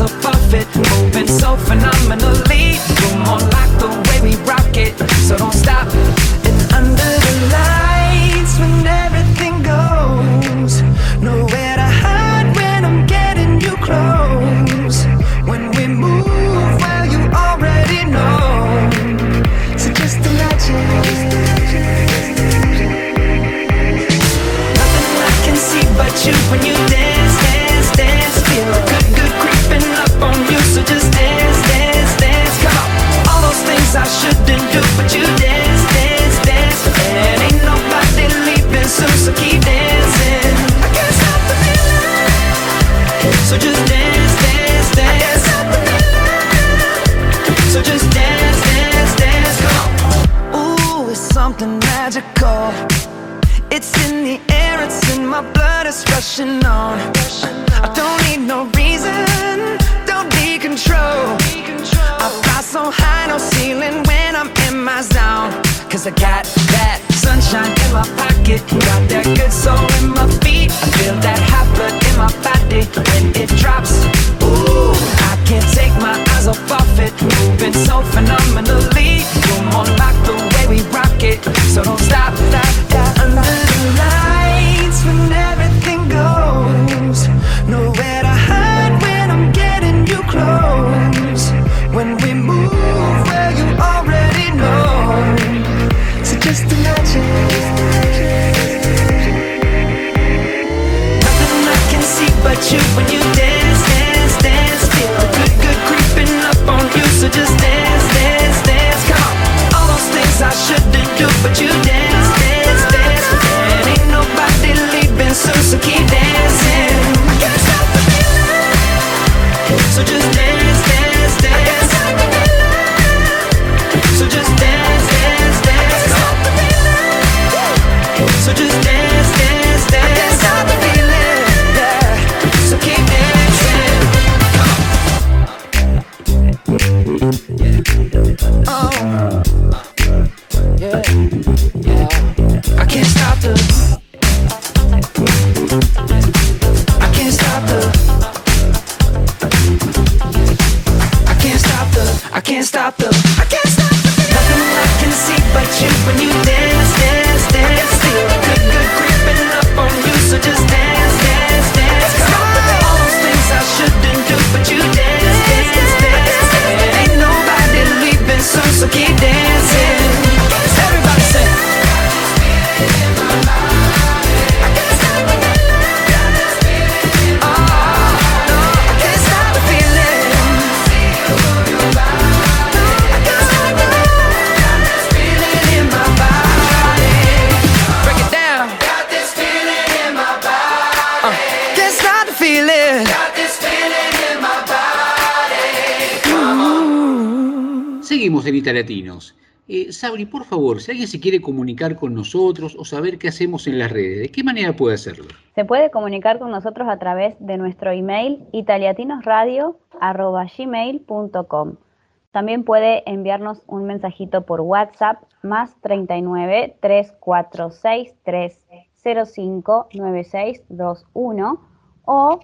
[SPEAKER 11] off of it, moving so phenomenally. You're more like the way we rock it, so don't stop. And under the lights, when everything goes, nowhere to hide when I'm getting you close. When we move, well, you already know. So just imagine. Nothing I can see but you when you I didn't leave in susuki dancing I guess I'll kill. So just dance, dance, dance, so just dance, dance, dance. Ooh, it's something magical. It's in the air, it's in my blood, it's rushing on. I don't need no reason, don't need control. So high, no ceiling when I'm in my zone. Cause I got that sunshine in my pocket, got that good soul in my feet. I feel that hot blood in my body when it drops. Ooh, I can't take my eyes off of it, moving so phenomenally. You're more like the way we rock it, so don't stop, stop, you when you dance, dance, dance. The good, good creeping up on you. So just dance, dance, dance. Come. All those things I shouldn't do, but you dance, dance, dance. And ain't nobody leaving so keep dancing. I can't stop the feeling. So just dance,
[SPEAKER 3] seguimos en Italiatinos. Eh, Sabri, por favor, si alguien se quiere comunicar con nosotros o saber qué hacemos en las redes, ¿de qué manera puede hacerlo?
[SPEAKER 5] Se puede comunicar con nosotros a través de nuestro email italiatinosradio.gmail.com. También puede enviarnos un mensajito por WhatsApp más 39 346 305 9621 o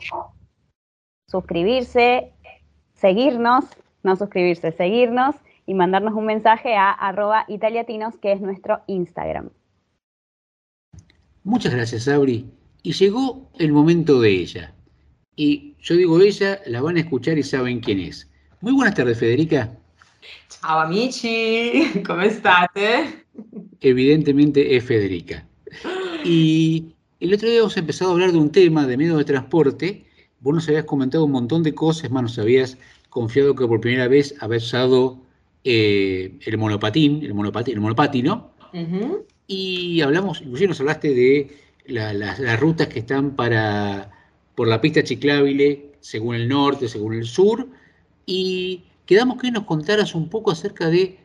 [SPEAKER 5] suscribirse, seguirnos, no suscribirse, seguirnos y mandarnos un mensaje a arroba italiatinos, que es nuestro Instagram.
[SPEAKER 3] Muchas gracias, Sabri. Y llegó el momento de ella. Y yo digo ella, la van a escuchar y saben quién es. Muy buenas tardes, Federica.
[SPEAKER 12] Ciao amici, come state?
[SPEAKER 3] Evidentemente es Federica. Y el otro día hemos empezado a hablar de un tema de medio de transporte. Vos nos habías comentado un montón de cosas, más nos habías confiado que por primera vez habías usado eh, el monopatín, el, monopatín, el monopatino. Y hablamos, inclusive nos hablaste de las rutas que están para por la pista ciclable, según el norte, según el sur. Y quedamos que nos contaras un poco acerca de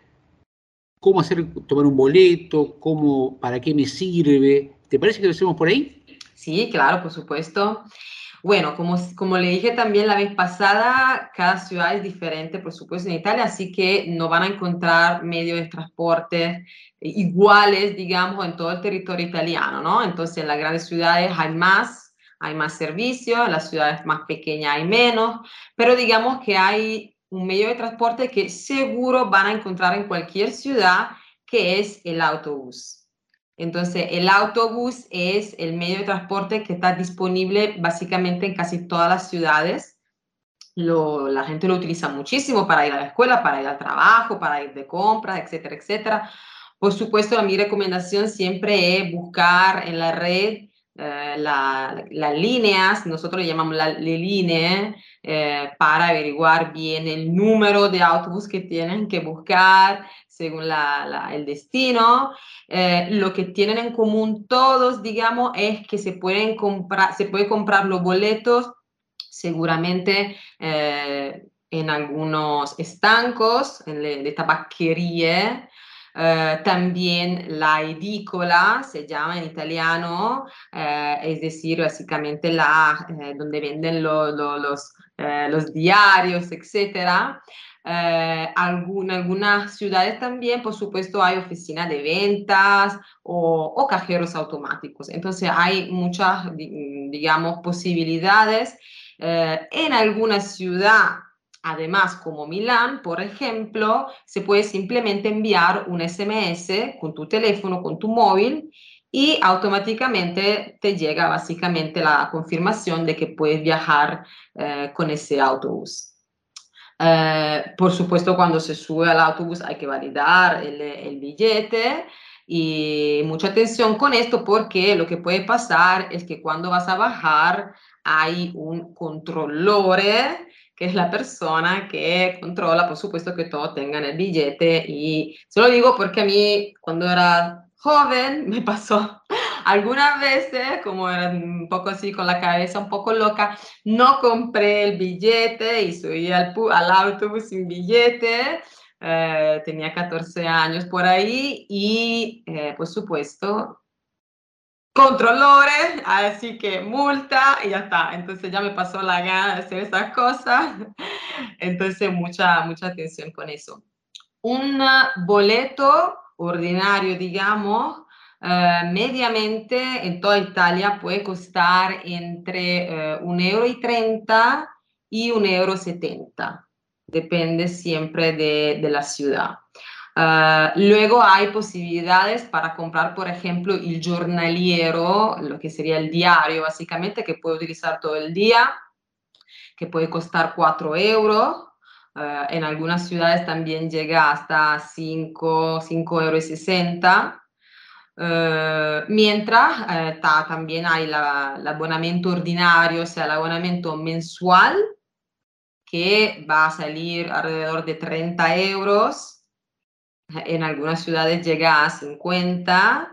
[SPEAKER 3] cómo hacer, tomar un boleto, cómo, para qué me sirve. ¿Te parece que lo hacemos por ahí?
[SPEAKER 12] Sí, claro, por supuesto. Bueno, como, como le dije también la vez pasada, cada ciudad es diferente, por supuesto, en Italia, así que no van a encontrar medios de transporte iguales, digamos, en todo el territorio italiano, ¿no? Entonces, en las grandes ciudades hay más, hay más servicios, en las ciudades más pequeñas hay menos, pero digamos que hay un medio de transporte que seguro van a encontrar en cualquier ciudad, que es el autobús. Entonces, el autobús es el medio de transporte que está disponible básicamente en casi todas las ciudades. la gente lo utiliza muchísimo para ir a la escuela, para ir al trabajo, para ir de compras, etcétera, etcétera. Por supuesto, mi recomendación siempre es buscar en la red eh, las líneas, nosotros le llamamos las líneas, eh, para averiguar bien el número de autobús que tienen que buscar según el destino. Eh, lo que tienen en común todos, digamos, es que se pueden comprar, se puede comprar los boletos seguramente en algunos estancos de, de tabaquería eh, también la edícola se llama en italiano, eh, es decir, básicamente la, eh, donde venden los, los diarios, etc. en algunas ciudades también, por supuesto, hay oficinas de ventas o, o cajeros automáticos. Entonces hay muchas, digamos, posibilidades. en alguna ciudad Además, como Milán, por ejemplo, se puede simplemente enviar un SMS con tu teléfono, con tu móvil y automáticamente te llega básicamente la confirmación de que puedes viajar eh, con ese autobús. Eh, por supuesto, cuando se sube al autobús hay que validar el, el billete y mucha atención con esto porque lo que puede pasar es que cuando vas a bajar hay un controlore que es la persona que controla, por supuesto, que todos tengan el billete. Y se lo digo porque a mí, cuando era joven, me pasó algunas veces, como era un poco así con la cabeza un poco loca, no compré el billete y subí al, al autobús sin billete. Eh, tenía 14 años por ahí y, eh, por supuesto, controlores, así que multa y ya está. Entonces ya me pasó la gana de hacer esas cosas. Entonces mucha, mucha atención con eso. Un boleto ordinario, digamos, eh, mediamente en toda Italia puede costar entre uh, un euro y 30 y un euro 70. Depende siempre de, de la ciudad. Ah, luego hay posibilidades para comprar, por ejemplo, el jornaliero, lo que sería el diario, básicamente, que puede utilizar todo el día, que puede costar 4 euros. En algunas ciudades también llega hasta 5, 5 euros y 60. Ah, mientras también hay el abonamiento ordinario, o sea, el abonamiento mensual, que va a salir alrededor de 30 euros en algunas ciudades llega a 50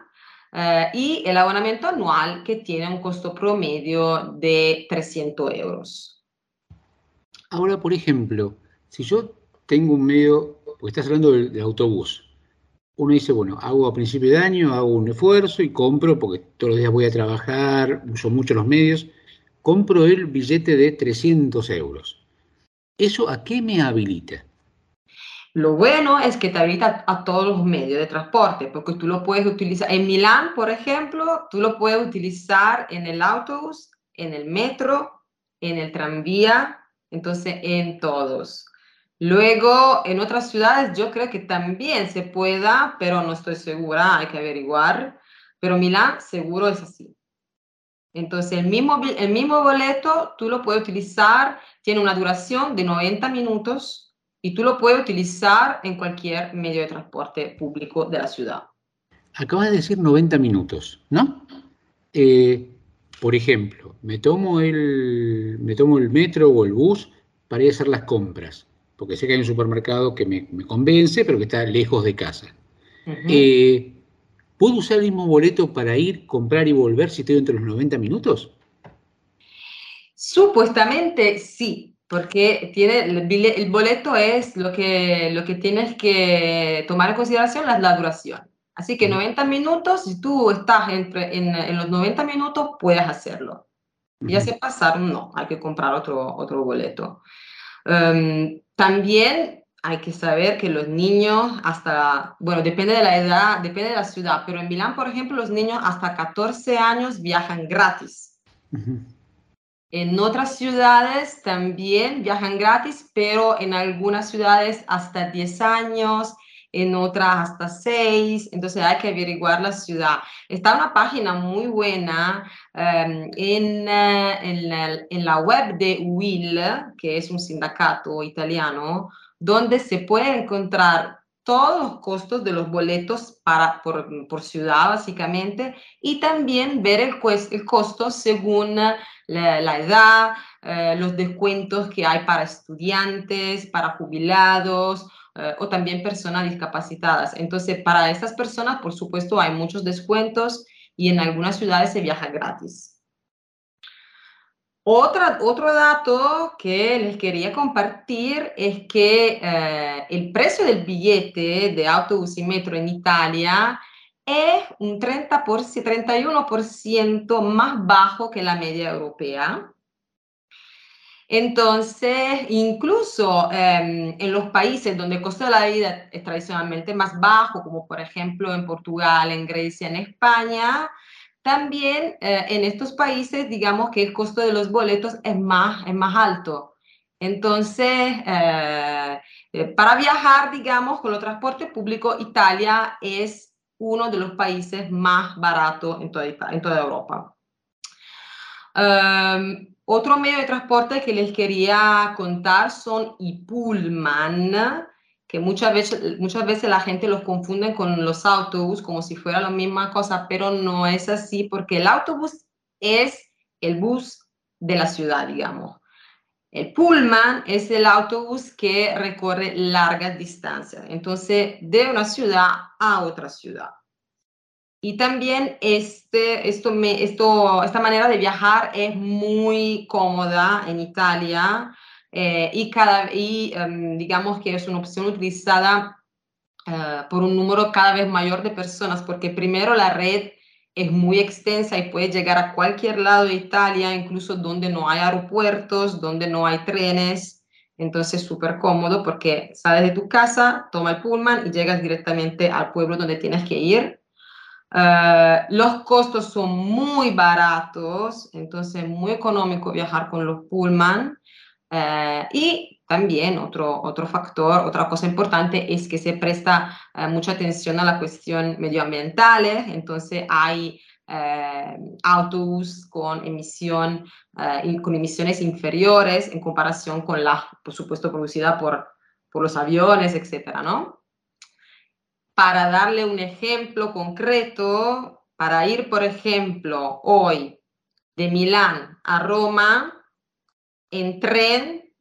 [SPEAKER 12] eh, y el abonamiento anual que tiene un costo promedio de 300 euros.
[SPEAKER 3] Ahora, por ejemplo, si yo tengo un medio, porque estás hablando del, del autobús. Uno dice, bueno, hago a principio de año, hago un esfuerzo y compro, porque todos los días voy a trabajar, uso mucho los medios, compro el billete de 300 euros. ¿Eso a qué me habilita?
[SPEAKER 12] Lo bueno es que te habilita a todos los medios de transporte, porque tú lo puedes utilizar. En Milán, por ejemplo, tú lo puedes utilizar en el autobús, en el metro, en el tranvía, entonces en todos. Luego, en otras ciudades yo creo que también se pueda, pero no estoy segura, hay que averiguar. Pero Milán seguro es así. Entonces, el mismo, el mismo boleto tú lo puedes utilizar, tiene una duración de 90 minutos y tú lo puedes utilizar en cualquier medio de transporte público de la ciudad.
[SPEAKER 3] Acabas de decir 90 minutos, ¿no? Eh, por ejemplo, me tomo, el, me tomo el metro o el bus para ir a hacer las compras, porque sé que hay un supermercado que me, me convence, pero que está lejos de casa. Uh -huh. eh, ¿Puedo usar el mismo boleto para ir, comprar y volver si estoy entre los 90 minutos?
[SPEAKER 12] Supuestamente sí, porque tiene el, el boleto es lo que, lo que tienes que tomar en consideración la, la duración. Así que 90 minutos, si tú estás entre, en, en los 90 minutos, puedes hacerlo. Ya se pasaron, no, hay que comprar otro, otro boleto. Um, también hay que saber que los niños hasta, bueno, depende de la edad, depende de la ciudad, pero en Milán, por ejemplo, los niños hasta 14 años viajan gratis. Uh -huh. En otras ciudades también viajan gratis, pero en algunas ciudades hasta 10 años, en otras hasta 6, entonces hay que averiguar la ciudad. Está una página muy buena um, en, uh, en, la, en la web de UIL, que es un sindicato italiano, donde se puede encontrar todos los costos de los boletos para, por, por ciudad, básicamente, y también ver el, el costo según la, la edad, eh, los descuentos que hay para estudiantes, para jubilados eh, o también personas discapacitadas. Entonces, para estas personas, por supuesto, hay muchos descuentos y en algunas ciudades se viaja gratis. Otra, otro dato que les quería compartir es que eh, el precio del billete de autobús y metro en Italia es un 30 por, 31% más bajo que la media europea. Entonces, incluso eh, en los países donde el costo de la vida es tradicionalmente más bajo, como por ejemplo en Portugal, en Grecia, en España, también eh, en estos países, digamos que el costo de los boletos es más, es más alto. Entonces, eh, eh, para viajar, digamos, con el transporte público, Italia es uno de los países más baratos en toda, en toda Europa. Um, otro medio de transporte que les quería contar son y pullman, que muchas veces, muchas veces la gente los confunde con los autobús como si fuera la misma cosa, pero no es así porque el autobús es el bus de la ciudad, digamos. El pullman es el autobús que recorre largas distancias, entonces de una ciudad a otra ciudad. Y también este, esto me, esto, esta manera de viajar es muy cómoda en Italia eh, y, cada, y um, digamos que es una opción utilizada uh, por un número cada vez mayor de personas, porque primero la red es muy extensa y puede llegar a cualquier lado de Italia, incluso donde no hay aeropuertos, donde no hay trenes. Entonces, súper cómodo porque sales de tu casa, toma el pullman y llegas directamente al pueblo donde tienes que ir. Uh, los costos son muy baratos, entonces muy económico viajar con los pullman. Uh, y también otro, otro factor, otra cosa importante es que se presta uh, mucha atención a la cuestión medioambiental, entonces hay autobús con, emisión, con emisiones inferiores en comparación con la, por supuesto, producida por, por los aviones, etcétera, ¿no? Para darle un ejemplo concreto, para ir, por ejemplo, hoy de Milán a Roma, en tren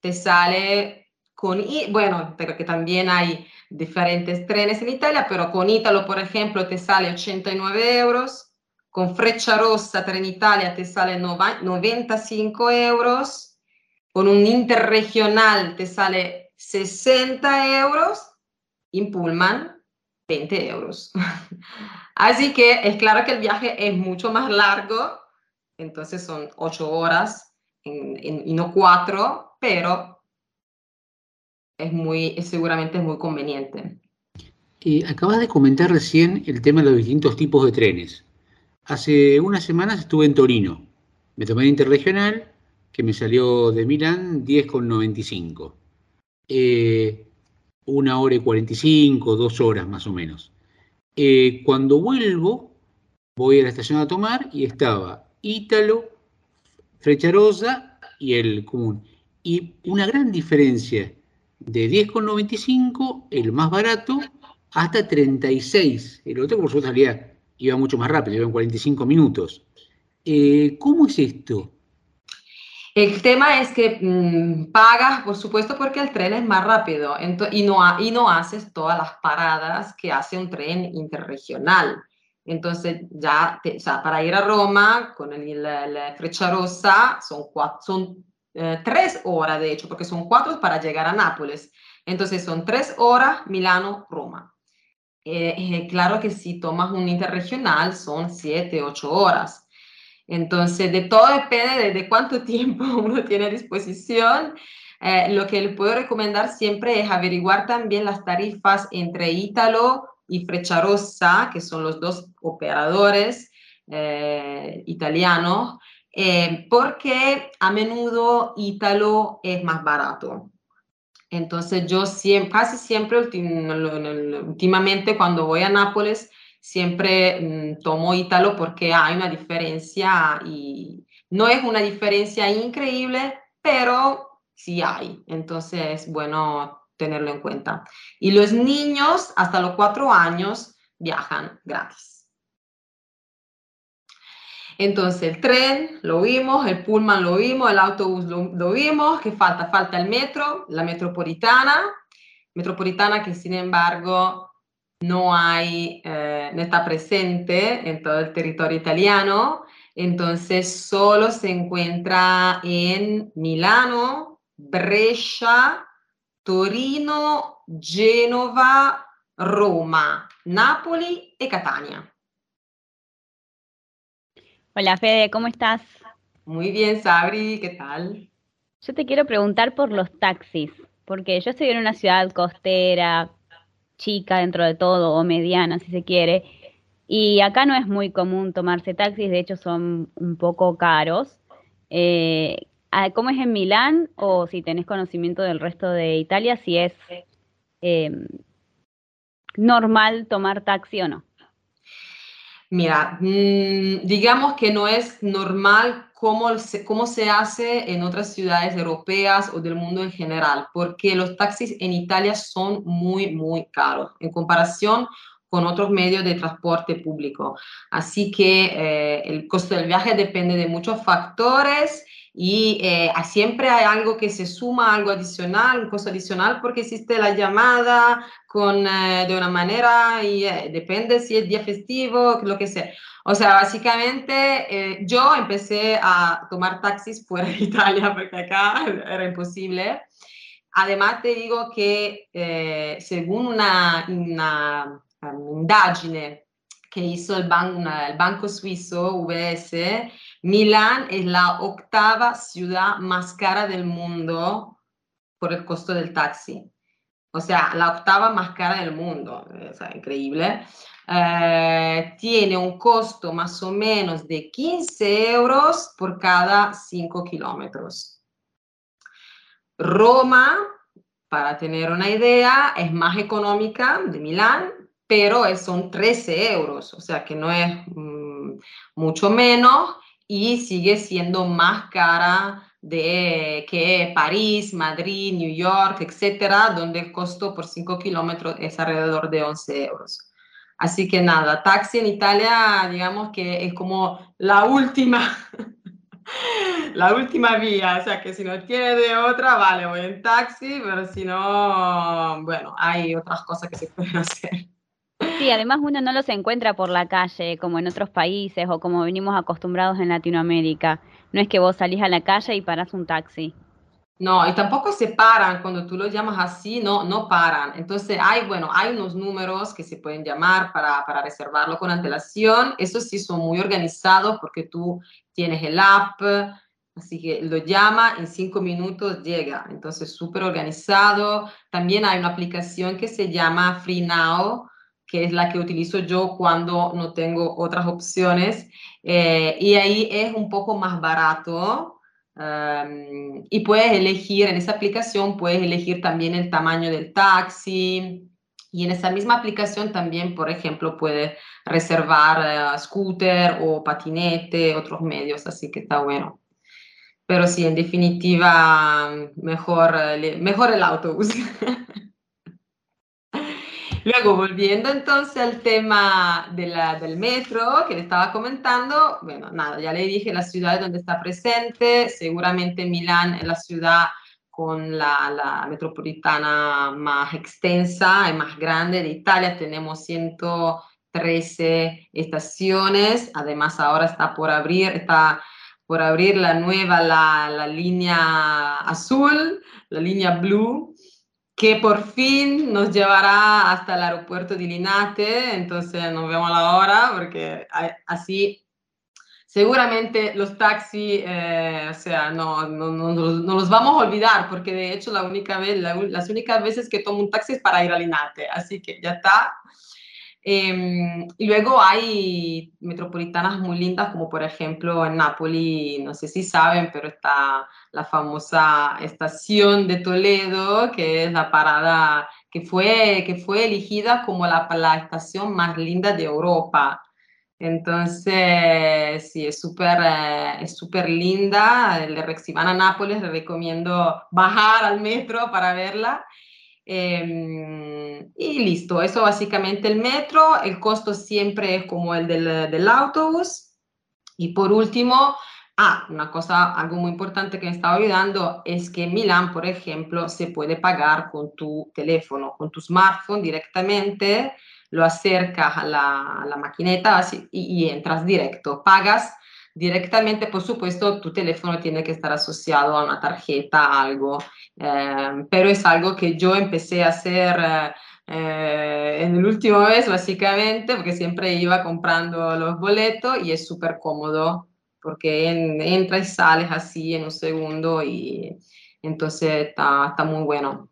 [SPEAKER 12] te sale con, bueno, pero que también hay diferentes trenes en Italia, pero con Italo, por ejemplo, te sale 89 euros, con Freccia Rossa Trenitalia te sale 95 euros, con un interregional te sale 60 euros, en Pullman 20 euros. Así que es claro que el viaje es mucho más largo, entonces son 8 horas y no 4, pero es muy, seguramente es muy conveniente.
[SPEAKER 3] Y acabas de comentar recién el tema de los distintos tipos de trenes. Hace unas semanas estuve en Torino. Me tomé el interregional que me salió de Milán 10,95. Eh, una hora y 45, dos horas más o menos. Eh, cuando vuelvo, voy a la estación a tomar y estaba Ítalo, Frecharosa y el común. Y una gran diferencia de 10,95, el más barato, hasta 36. El otro, por supuesto, salía, iba mucho más rápido, iba en 45 minutos. Eh, ¿Cómo es esto?
[SPEAKER 12] El tema es que mm, pagas, por supuesto, porque el tren es más rápido y, no no haces todas las paradas que hace un tren interregional. Entonces, ya, para ir a Roma con el, la, Freccia Rossa son, cuatro, son eh, tres horas, de hecho, porque son cuatro para llegar a Nápoles. Entonces, son tres horas Milano-Roma. Eh, eh, claro que si tomas un interregional son siete, ocho horas. Entonces, de todo depende de, cuánto tiempo uno tiene a disposición. Eh, lo que le puedo recomendar siempre es averiguar también las tarifas entre Ítalo y Frecciarossa, que son los dos operadores eh, italianos, eh, porque a menudo Ítalo es más barato. Entonces yo siempre, casi siempre últimamente cuando voy a Nápoles siempre mm, tomo Ítalo porque hay una diferencia y no es una diferencia increíble, pero sí hay. Entonces es bueno tenerlo en cuenta. Y los niños hasta los cuatro años viajan gratis. Entonces el tren lo vimos, el pullman lo vimos, el autobús lo, lo vimos, que falta, falta el metro, la metropolitana, metropolitana que sin embargo no hay, eh, no está presente en todo el territorio italiano, entonces solo se encuentra en Milano, Brescia, Torino, Genova, Roma, Napoli y Catania.
[SPEAKER 5] Hola Fede, ¿cómo estás?
[SPEAKER 12] Muy bien, Sabri, ¿qué tal?
[SPEAKER 5] Yo te quiero preguntar por los taxis, porque yo estoy en una ciudad costera, chica dentro de todo o mediana, si se quiere. Y acá no es muy común tomarse taxis, de hecho son un poco caros. Eh, ah, ¿Cómo es en Milán o si tenés conocimiento del resto de Italia, si es em, normal tomar taxi o no?
[SPEAKER 12] Mira, mm, digamos que no es normal cómo se, cómo se hace en otras ciudades europeas o del mundo en general, porque los taxis en Italia son muy, muy caros en comparación con otros medios de transporte público. Así que eh, el costo del viaje depende de muchos factores y eh, siempre hay algo que se suma, algo adicional, un costo adicional, porque existe la llamada con, eh, de una manera y depende si es día festivo, lo que sea. O sea, básicamente eh, yo empecé a tomar taxis fuera de Italia porque acá era imposible. Además te digo que eh, según una, una um, indagine que hizo el, el banco suizo UBS, Milán es la octava ciudad más cara del mundo por el costo del taxi. O sea, la octava más cara del mundo. O increíble. Eh, tiene un costo más o menos de 15 euros por cada 5 kilómetros. Roma, para tener una idea, es más económica de Milán, pero son 13 euros, o sea que no es mm, mucho menos y sigue siendo más cara de que París, Madrid, New York, etcétera, donde el costo por 5 kilómetros es alrededor de 11 euros. Así que nada, taxi en Italia, digamos que es como la última, la última vía, o sea que si no tiene de otra, vale, voy en taxi, pero si no, bueno, hay otras cosas que se pueden hacer.
[SPEAKER 5] Sí, además uno no los encuentra por la calle como en otros países o como venimos acostumbrados en Latinoamérica. No es que vos salís a la calle y parás un taxi.
[SPEAKER 12] No, y tampoco se paran cuando tú los llamas así, no, no paran. Entonces hay, bueno, hay unos números que se pueden llamar para, para reservarlo con antelación. Eso sí son muy organizados porque tú tienes el app, así que lo llama, en cinco minutos llega. Entonces, súper organizado. También hay una aplicación que se llama Free Now, que es la que utilizo yo cuando no tengo otras opciones. Eh, y ahí es un poco más barato y puedes elegir, en esa aplicación puedes elegir también el tamaño del taxi. Y en esa misma aplicación también, por ejemplo, puedes reservar uh, scooter o patinete, otros medios, así que está bueno. Pero sí, en definitiva, mejor, eh, mejor el autobús. Luego, volviendo entonces al tema de la, del metro que le estaba comentando, bueno, nada, ya le dije la ciudad donde está presente, seguramente Milán es la ciudad con la, la, metropolitana más extensa y más grande de Italia, tenemos 113 estaciones, además ahora está por abrir, está por abrir la nueva, la, la línea azul, la línea blue, que por fin nos llevará hasta el aeropuerto de Linate, entonces nos vemos la hora porque así seguramente los taxis, eh, o sea, no, no, no, no, los vamos a olvidar porque de hecho la única vez, las únicas veces que tomo un taxi es para ir a Linate, así que ya está, Em, y luego hay metropolitanas muy lindas, como por ejemplo en Nápoles, no sé si saben, pero está la famosa estación de Toledo, que es la parada que fue, que fue elegida como la, la estación más linda de Europa. Entonces, sí, es súper eh, es súper linda. Si van a Nápoles, les recomiendo bajar al metro para verla. Em, y listo, eso básicamente el metro, el costo siempre es como el del, del autobús. Y por último, ah, una cosa, algo muy importante que me estaba olvidando es que en Milán, por ejemplo, se puede pagar con tu teléfono, con tu smartphone directamente, lo acercas a la, a la maquineta así, y, y entras directo, pagas directamente, por supuesto, tu teléfono tiene que estar asociado a una tarjeta, algo, eh, pero es algo que yo empecé a hacer eh, en el último mes, básicamente, porque siempre iba comprando los boletos y es súper cómodo, porque entras y sales así en un segundo y entonces está, está muy bueno.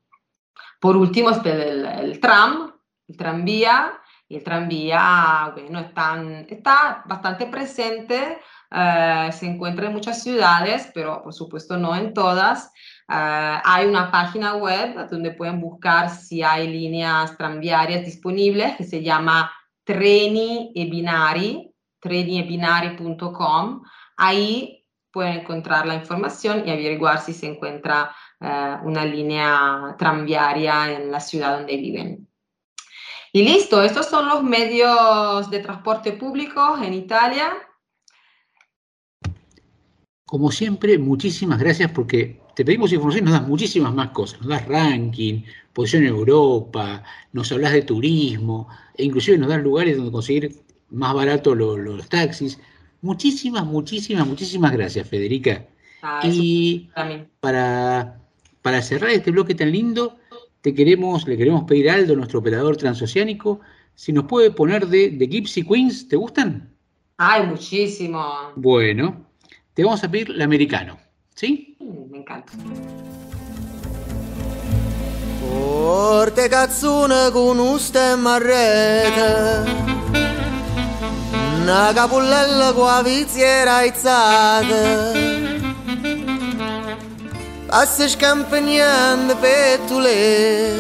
[SPEAKER 12] Por último, está el, el tram, el tranvía, y el tranvía, bueno, está, está bastante presente eh, se encuentra en muchas ciudades, pero por supuesto no en todas. Eh, hay una página web donde pueden buscar si hay líneas tranviarias disponibles que se llama Treni e Binari, treniebinari.com. Ahí pueden encontrar la información y averiguar si se encuentra eh, una línea tranviaria en la ciudad donde viven. Y listo, estos son los medios de transporte público en Italia.
[SPEAKER 3] Como siempre, muchísimas gracias porque te pedimos información y nos das muchísimas más cosas. Nos das ranking, posición en Europa, nos hablas de turismo, e inclusive nos das lugares donde conseguir más barato los taxis. Muchísimas, muchísimas, muchísimas gracias, Federica. Ah, y para, para cerrar este bloque tan lindo, te queremos, le queremos pedir a Aldo, nuestro operador transoceánico, si nos puede poner de, de Gypsy Queens, ¿te gustan?
[SPEAKER 12] Ay, muchísimo.
[SPEAKER 3] Bueno, te vamos a pedir el americano, ¿sí?
[SPEAKER 12] Me encanta.
[SPEAKER 11] Forte cazzone con un stemma a rete Una capullella con la viziera aizzata Passa scampagnando pettule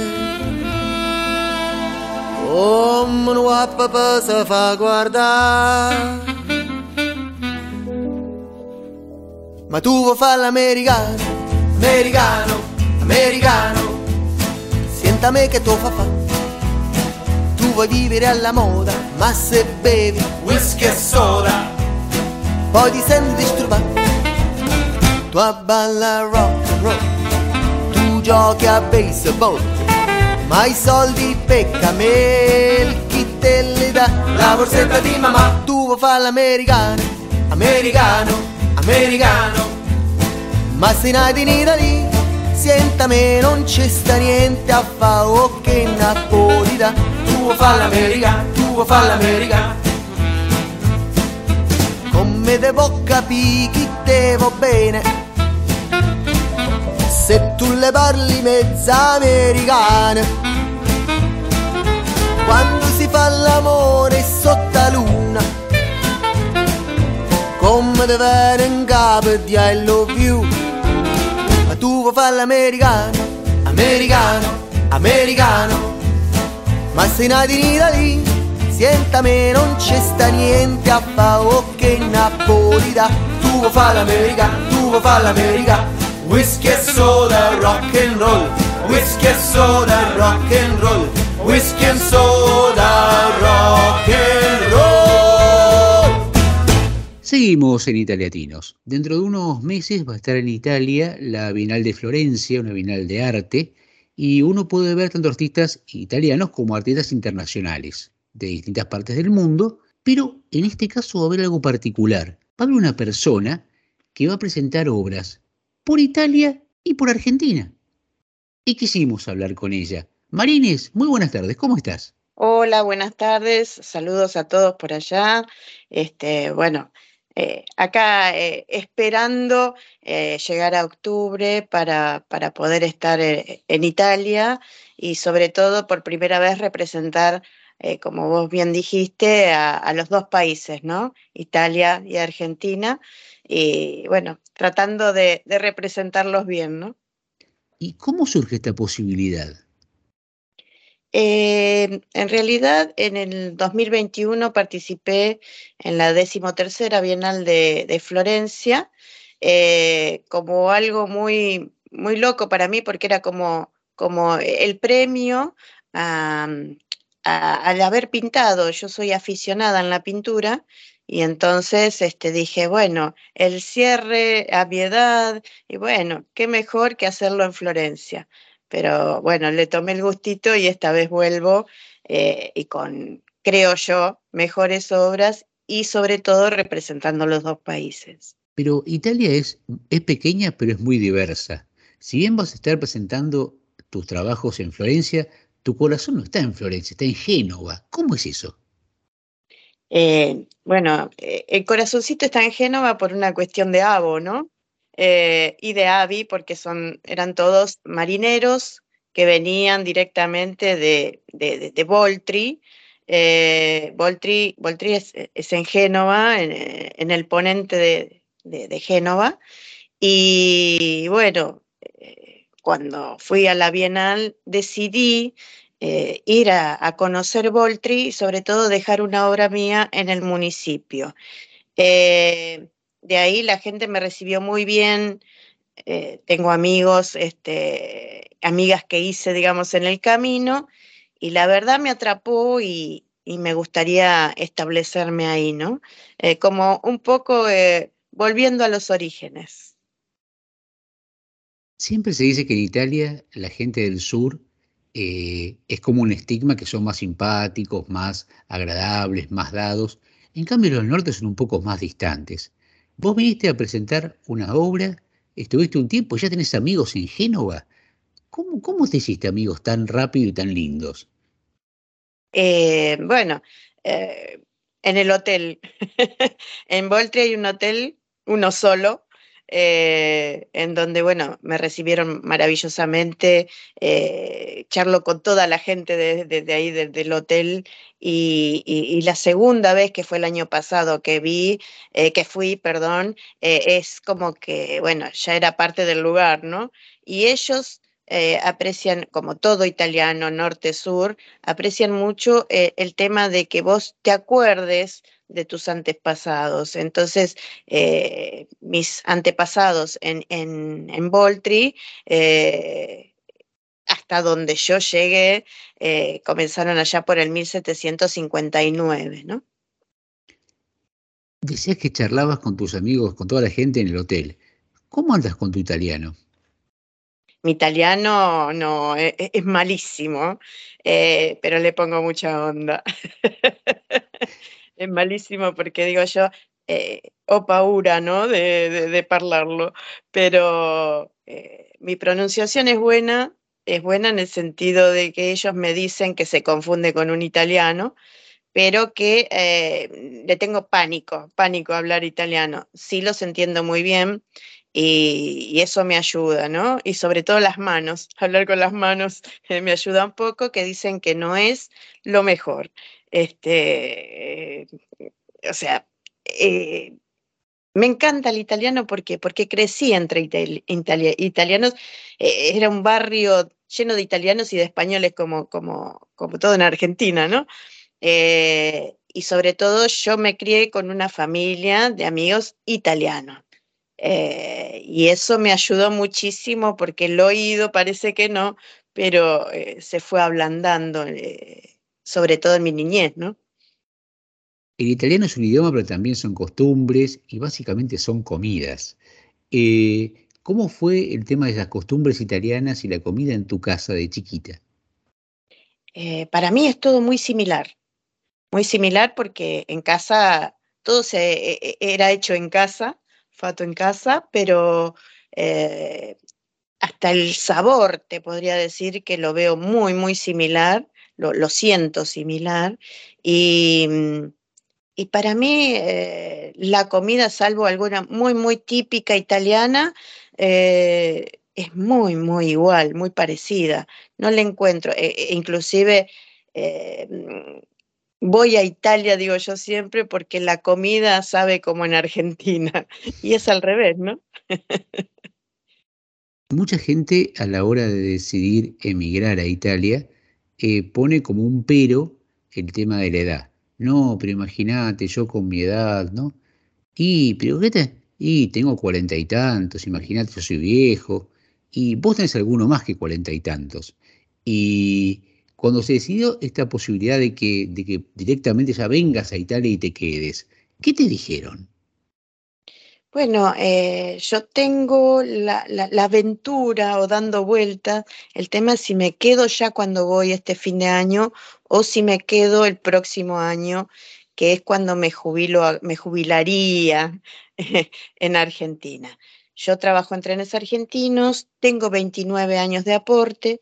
[SPEAKER 11] Come un uappa si fa guardare. Ma tu vuoi fare l'americano, americano, americano. Senta me che tu fa fa vuoi vivere alla moda, ma se bevi whisky e soda Poi ti senti disturbato Tu balla rock and roll Tu giochi a baseball Ma i soldi pecca me chi te li dà La borsetta di mamma. Tu vuoi fare l'americano, americano americano Ma se nati in Italia
[SPEAKER 6] Sientami, non ci sta niente a fa' o che Napolità. Tu vuoi fare l'America, tu vuoi fare l'America. Come devo capire chi devo bene? Se tu le parli mezza americane quando si fa l'amore sotto la luna come te viene in capo di I love you tu vuoi fare l'americano americano americano. Ma sei nato in Italia sientami non c'è sta niente a fa' o che Napolità tu vuoi fare l'americano tu vuoi fare l'americano whisky e soda rock and roll. Whisky e soda rock and roll. Whisky and soda, rock and roll.
[SPEAKER 3] Seguimos en Italiatinos. Dentro de unos meses va a estar en Italia la Bienal de Florencia, una Bienal de arte, y uno puede ver tanto artistas italianos como artistas internacionales de distintas partes del mundo, pero en este caso va a haber algo particular. Va a haber una persona que va a presentar obras por Italia y por Argentina. Y quisimos hablar con ella. Marines, muy buenas tardes, ¿cómo estás?
[SPEAKER 13] Hola, buenas tardes, saludos a todos por allá. Este, bueno, eh, acá eh, esperando eh, llegar a octubre para, para poder estar en Italia y sobre todo por primera vez representar, como vos bien dijiste, a, los dos países, ¿no? Italia y Argentina. Y bueno, tratando de, de representarlos bien, ¿no?
[SPEAKER 3] ¿Y cómo surge esta posibilidad?
[SPEAKER 13] Eh, en realidad, en el 2021 participé en la decimotercera Bienal de, Florencia, eh, como algo muy, muy loco para mí, porque era como, como el premio al haber pintado. Yo soy aficionada en la pintura y entonces este, dije, bueno, el cierre a mi edad, y bueno, qué mejor que hacerlo en Florencia pero bueno, le tomé el gustito y esta vez vuelvo eh, y con, creo yo, mejores obras y sobre todo representando los dos países.
[SPEAKER 3] Pero Italia es, es pequeña, pero es muy diversa. Si bien vas a estar presentando tus trabajos en Florencia, tu corazón no está en Florencia, está en Génova. ¿Cómo es eso?
[SPEAKER 13] Eh, bueno, eh, el corazoncito está en Génova por una cuestión de abo, ¿no? Eh, y de Avi, porque son, eran todos marineros que venían directamente de, de, de Voltri. Eh, Voltri, Voltri es, en Génova, en, en el ponente de, de, Génova. Y bueno, eh, cuando fui a la Bienal decidí eh, ir a, conocer Voltri y sobre todo dejar una obra mía en el municipio. Eh, de ahí la gente me recibió muy bien. Eh, tengo amigos, este, amigas que hice, digamos, en el camino, y la verdad me atrapó y, me gustaría establecerme ahí, ¿no? Eh, como un poco eh, volviendo a los orígenes.
[SPEAKER 3] Siempre se dice que en Italia la gente del sur es como un estigma que son más simpáticos, más agradables, más dados. En cambio, los del norte son un poco más distantes. Vos viniste a presentar una obra, estuviste un tiempo, ya tenés amigos en Génova. ¿Cómo, cómo te hiciste amigos tan rápido y tan lindos?
[SPEAKER 13] Eh, bueno, eh, en el hotel. en Voltri hay un hotel, uno solo, eh, en donde, bueno, me recibieron maravillosamente, eh, charlo con toda la gente de, de, de ahí, de, del hotel, y, la segunda vez que fue el año pasado que vi, eh, que fui, perdón, es como que, bueno, ya era parte del lugar, ¿no? Y ellos aprecian, como todo italiano, norte-sur, aprecian mucho el tema de que vos te acuerdes de tus antepasados. Entonces, eh, mis antepasados en, en, en eh, hasta donde yo llegué, eh, comenzaron allá por el 1759, ¿no?
[SPEAKER 3] Decías que charlabas con tus amigos, con toda la gente en el hotel. ¿Cómo andas con tu italiano?
[SPEAKER 13] Mi italiano no, es, es malísimo, eh, pero le pongo mucha onda. es malísimo porque digo yo, eh, paura, ¿no? De, de, de pero eh, mi pronunciación es buena, es buena en el sentido de que ellos me dicen que se confunde con un italiano, pero que eh, le tengo pánico, pánico a hablar italiano. Sí los entiendo muy bien y, y, eso me ayuda, ¿no? Y sobre todo las manos, hablar con las manos eh, me ayuda un poco, que dicen que no es lo mejor. Este, eh, o sea, eh, me encanta el italiano porque, porque crecí entre itali italianos, eh, era un barrio lleno de italianos y de españoles como, como, como todo en Argentina, ¿no? Y sobre todo yo me crié con una familia de amigos italianos. Y eso me ayudó muchísimo porque el oído parece que no, pero se fue ablandando, sobre todo en mi niñez, ¿no?
[SPEAKER 3] El italiano es un idioma, pero también son costumbres y básicamente son comidas. Eh, ¿Cómo fue el tema de las costumbres italianas y la comida en tu casa de chiquita?
[SPEAKER 13] Eh, para mí es todo muy similar, muy similar porque en casa todo se, e, e, era hecho en casa, fato en casa, pero eh, hasta el sabor te podría decir que lo veo muy, muy similar, lo, siento similar y mm, y para mí eh, la comida, salvo alguna muy, muy típica italiana, eh, es muy, muy igual, muy parecida. No le encuentro, eh, inclusive eh, voy a Italia, digo yo siempre, porque la comida sabe como en Argentina. Y es al revés, ¿no?
[SPEAKER 3] Mucha gente a la hora de decidir emigrar a Italia pone como un pero el tema de la edad no, pero imagínate, yo con mi edad, ¿no? Y, pero ¿qué te? Y tengo cuarenta y tantos, imagínate, yo soy viejo. Y vos tenés alguno más que cuarenta y tantos. Y cuando se decidió esta posibilidad de que, de que directamente ya vengas a Italia y te quedes, ¿qué te dijeron?
[SPEAKER 13] Bueno, eh, yo tengo la, aventura o dando vueltas. El tema si me quedo ya cuando voy este fin de año o si me quedo el próximo año, que es cuando me jubilo, me jubilaría en Argentina. Yo trabajo en trenes argentinos, tengo 29 años de aporte,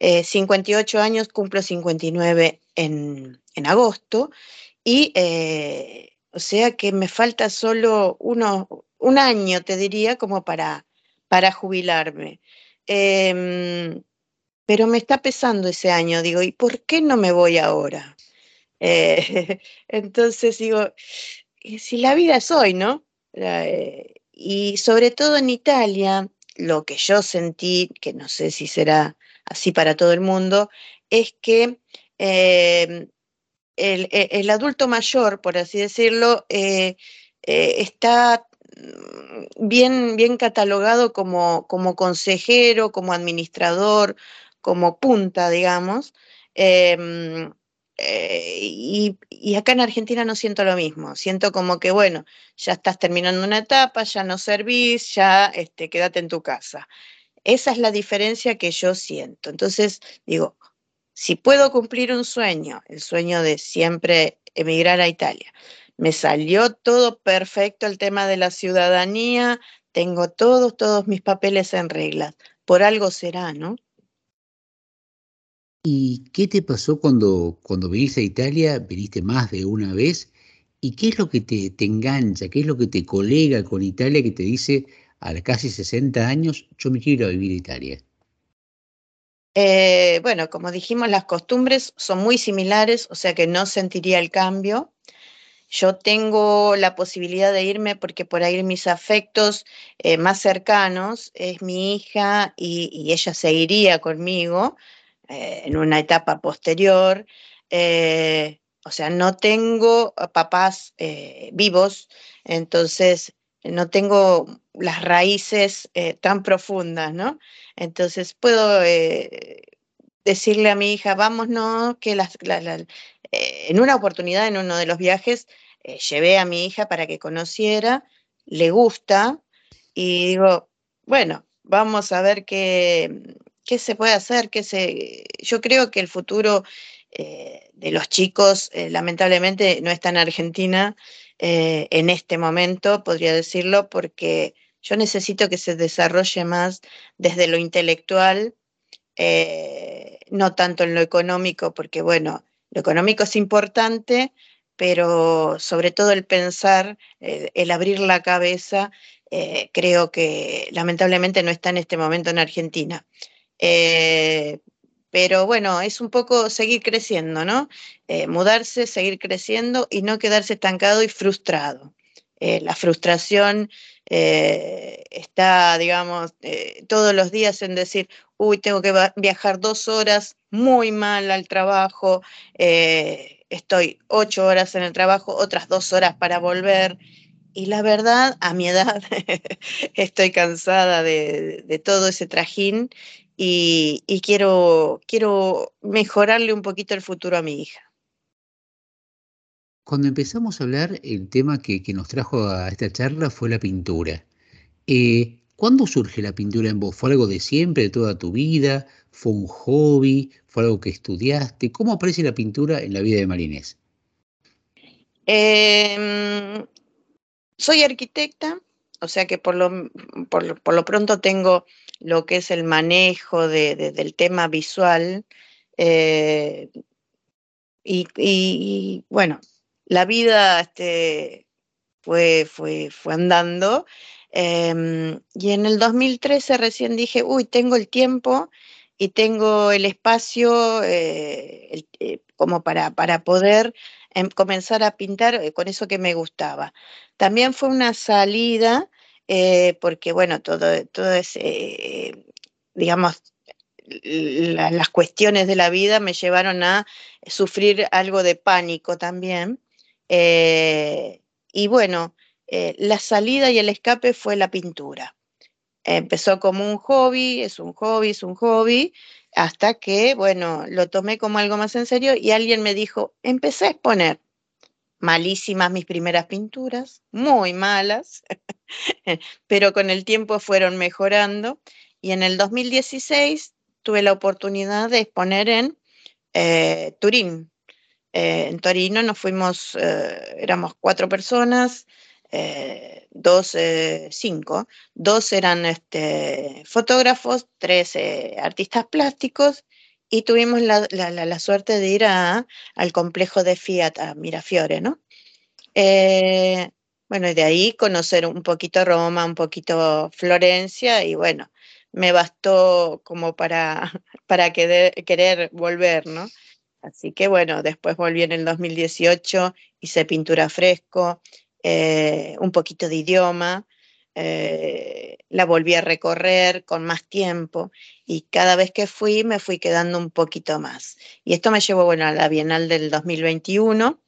[SPEAKER 13] eh, 58 años, cumplo 59 en, en agosto y eh, o sea que me falta solo uno, un año, te diría, como para, para jubilarme. Eh, pero me está pesando ese año, digo, ¿y por qué no me voy ahora? Eh, entonces digo, si la vida es hoy, ¿no? Eh, y sobre todo en Italia, lo que yo sentí, que no sé si será así para todo el mundo, es que eh, el, el, adulto mayor, por así decirlo, eh, está bien, bien catalogado como, como consejero, como administrador, como punta, digamos. Eh, eh, y, y, acá en Argentina no siento lo mismo. Siento como que, bueno, ya estás terminando una etapa, ya no servís, ya este, quédate en tu casa. Esa es la diferencia que yo siento. Entonces, digo, si puedo cumplir un sueño, el sueño de siempre emigrar a Italia, me salió todo perfecto el tema de la ciudadanía, tengo todos, todos mis papeles en regla. Por algo será, ¿no?
[SPEAKER 3] ¿Y qué te pasó cuando, cuando viniste a Italia? ¿Viniste más de una vez? ¿Y qué es lo que te, te engancha? ¿Qué es lo que te colega con Italia que te dice a casi 60 años, yo me quiero ir a vivir a Italia?
[SPEAKER 13] Eh, bueno, como dijimos, las costumbres son muy similares, o sea que no sentiría el cambio. Yo tengo la posibilidad de irme porque por ahí mis afectos eh, más cercanos es mi hija y, ella se iría conmigo eh, en una etapa posterior. Eh, o sea, no tengo papás vivos, entonces no tengo las raíces tan profundas, ¿no? Entonces puedo decirle a mi hija, vámonos, que las, la, eh, en una oportunidad, en uno de los viajes, eh, llevé a mi hija para que conociera, le gusta, y digo, bueno, vamos a ver qué, qué se puede hacer, qué se... yo creo que el futuro eh, de los chicos, lamentablemente, no está en Argentina en este momento, podría decirlo, porque Yo necesito que se desarrolle más desde lo intelectual, eh, no tanto en lo económico, porque bueno, lo económico es importante, pero sobre todo el pensar, eh, el abrir la cabeza, eh, creo que lamentablemente no está en este momento en Argentina. pero bueno, es un poco seguir creciendo, ¿no? mudarse, seguir creciendo y no quedarse estancado y frustrado. la frustración eh, está, digamos, eh, todos los días en decir, uy, tengo que viajar dos horas muy mal al trabajo, eh, estoy ocho horas en el trabajo, otras dos horas para volver. Y la verdad, a mi edad, estoy cansada de, todo ese trajín y, quiero, quiero mejorarle un poquito el futuro a mi hija.
[SPEAKER 3] Cuando empezamos a hablar, el tema que, nos trajo a esta charla fue la pintura. Eh, ¿Cuándo surge la pintura en vos? ¿Fue algo de siempre, de toda tu vida? ¿Fue un hobby? ¿Fue algo que estudiaste? ¿Cómo aparece la pintura en la vida de Marinés?
[SPEAKER 13] Em, soy arquitecta, o sea que por lo, por, lo pronto tengo lo que es el manejo del tema visual. Eh, y, bueno, la vida este, fue, fue, fue andando. Em, y en el 2013 recién dije, uy, tengo el tiempo y tengo el espacio eh, eh, como para, para poder em, comenzar a pintar eh, con eso que me gustaba. También fue una salida, porque bueno, todo, todo digamos, las cuestiones de la vida me llevaron a sufrir algo de pánico también. Y bueno, eh, la salida y el escape fue la pintura. Empezó como un hobby, es un hobby, es un hobby, hasta que, bueno, lo tomé como algo más en serio y alguien me dijo, empecé a exponer. Malísimas mis primeras pinturas, muy malas, pero con el tiempo fueron mejorando y en el 2016 tuve la oportunidad de exponer en eh, Turín, eh, en Torino nos fuimos, éramos cuatro personas, eh, dos, cinco, dos eran este, fotógrafos, tres artistas plásticos y tuvimos la, suerte de ir a, al complejo de Fiat, a Mirafiore, ¿no? bueno, y de ahí conocer un poquito Roma, un poquito Florencia y bueno, me bastó como para, para querer volver, ¿no? Así que bueno, después volví en el 2018, hice pintura fresco, eh, un poquito de idioma, eh, la volví a recorrer con más tiempo y cada vez que fui me fui quedando un poquito más. Y esto me llevó bueno, a la Bienal del 2021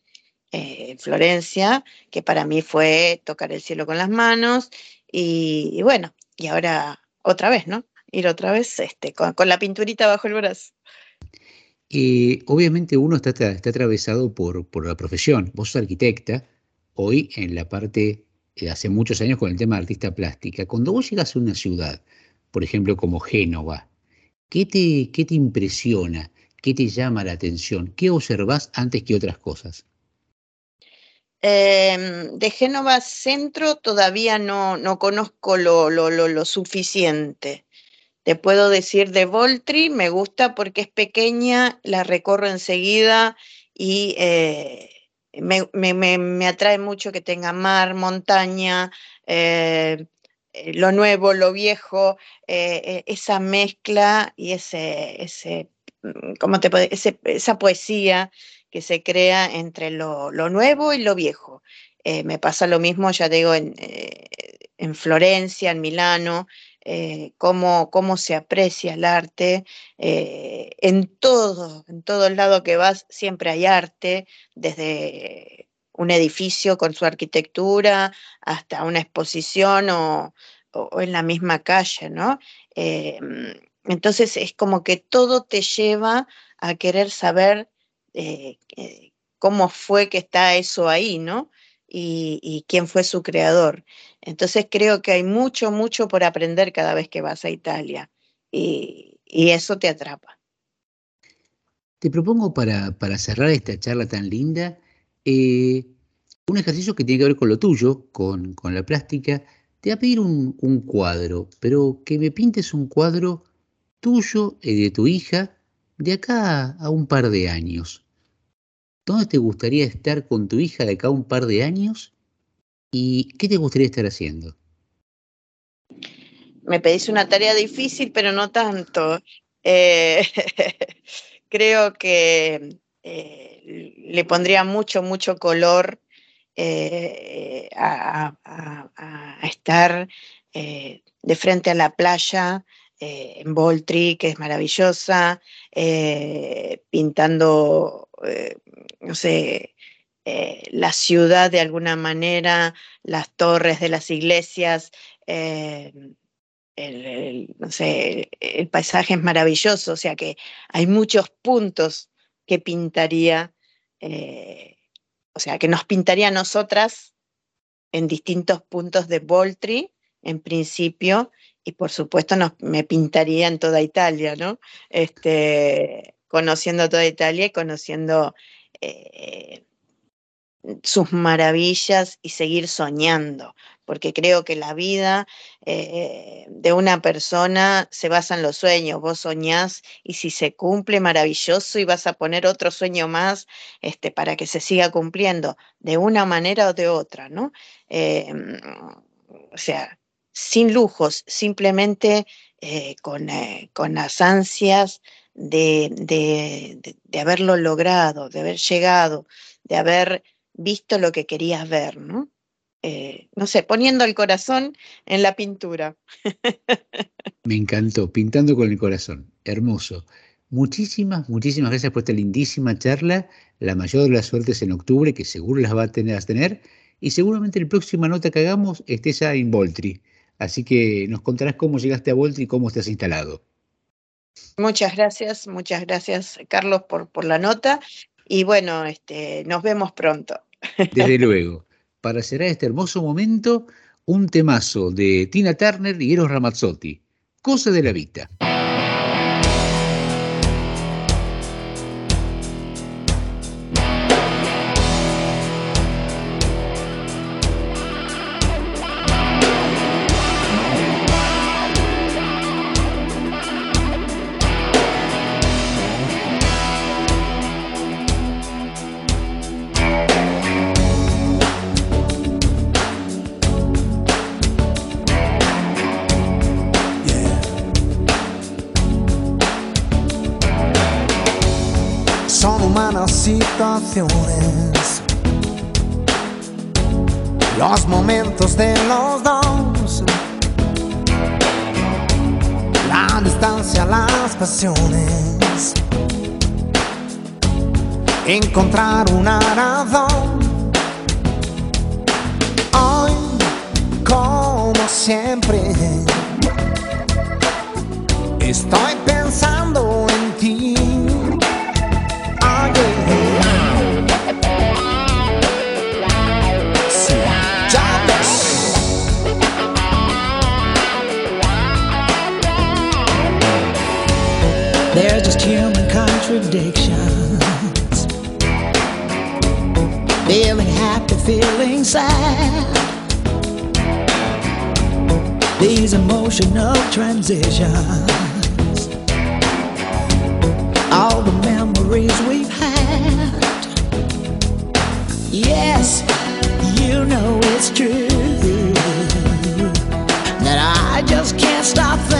[SPEAKER 13] en Florencia, que para mí fue tocar el cielo con las manos y, bueno, y ahora otra vez, ¿no? Ir otra vez este, con, con la pinturita bajo el brazo.
[SPEAKER 3] Eh, obviamente uno está, está atravesado por, por, la profesión. Vos sos arquitecta, hoy en la parte, de hace muchos años con el tema de artista plástica. Cuando vos llegas a una ciudad, por ejemplo como Génova, ¿qué te, qué te impresiona? ¿Qué te llama la atención? ¿Qué observás antes que otras cosas?
[SPEAKER 13] Em, de Génova Centro todavía no, no conozco lo, lo, lo, lo suficiente. Te puedo decir de Voltri, me gusta porque es pequeña, la recorro enseguida y eh, me, atrae mucho que tenga mar, montaña, eh, eh, lo nuevo, lo viejo, esa mezcla y ese, ese, mm, ¿cómo te puede, esa poesía que se crea entre lo, nuevo y lo viejo. me pasa lo mismo, ya digo, en, en Florencia, en Milano, eh, cómo, cómo, se aprecia el arte. Eh, en todo, en todo lado que vas, siempre hay arte, desde un edificio con su arquitectura hasta una exposición o, en la misma calle, ¿no? Eh, entonces es como que todo te lleva a querer saber cómo fue que está eso ahí, ¿no? Y, quién fue su creador. Entonces creo que hay mucho, mucho por aprender cada vez que vas a Italia y, eso te atrapa.
[SPEAKER 3] Te propongo para, para, cerrar esta charla tan linda eh, un ejercicio que tiene que ver con lo tuyo, con, con la plástica, te voy a pedir un, un cuadro, pero que me pintes un cuadro tuyo y de tu hija de acá a un par de años. ¿Dónde te gustaría estar con tu hija de acá un par de años? ¿Y qué te gustaría estar haciendo?
[SPEAKER 13] Me pedís una tarea difícil, pero no tanto. Eh, creo que eh, le pondría mucho, mucho color eh, a, a- estar de frente a la playa en Boltry, que es maravillosa, pintando, eh, no sé, eh, la ciudad de alguna manera, las torres de las iglesias, eh, el, no sé, el paisaje es maravilloso, o sea que hay muchos puntos que pintaría, o sea, que nos pintaría a nosotras en distintos puntos de Boltry, en principio, y por supuesto nos, me pintaría en toda Italia, ¿no? Este, conociendo toda Italia y conociendo eh, sus maravillas y seguir soñando, porque creo que la vida eh, de una persona se basa en los sueños. Vos soñás y si se cumple, maravilloso, y vas a poner otro sueño más este, para que se siga cumpliendo de una manera o de otra, ¿no? Eh, o sea, sin lujos, simplemente con, con las ansias de, de- de- haberlo logrado, de haber llegado, de haber visto lo que querías ver, ¿no? Eh, no sé, poniendo el corazón en la pintura.
[SPEAKER 3] Me encantó, pintando con el corazón. Hermoso. Muchísimas, muchísimas gracias por esta lindísima charla. La mayor de las suertes en octubre, que seguro las va a tener, vas a tener. Y seguramente la próxima nota que hagamos estés ya en Voltri. Así que nos contarás cómo llegaste a Voltri y cómo estás instalado.
[SPEAKER 13] Muchas gracias, muchas gracias, Carlos, por, por la nota. Y bueno, este, nos vemos pronto.
[SPEAKER 3] Desde luego. Para cerrar este hermoso momento, un temazo de Tina Turner y Eros Ramazzotti. Cosa de la vida.
[SPEAKER 14] Los momentos de los dos, la distancia, las pasiones, encontrar una razón. Hoy, como siempre, estoy pensando en ti.
[SPEAKER 15] Contradictions. Feeling happy, feeling sad. These emotional transitions. All the memories we've had. Yes, you know it's true. That I just can't stop thinking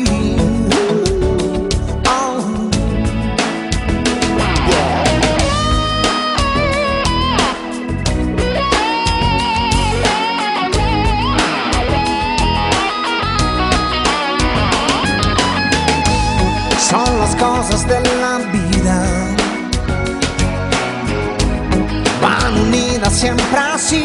[SPEAKER 14] Cosas de la vida. Van unidas siempre así.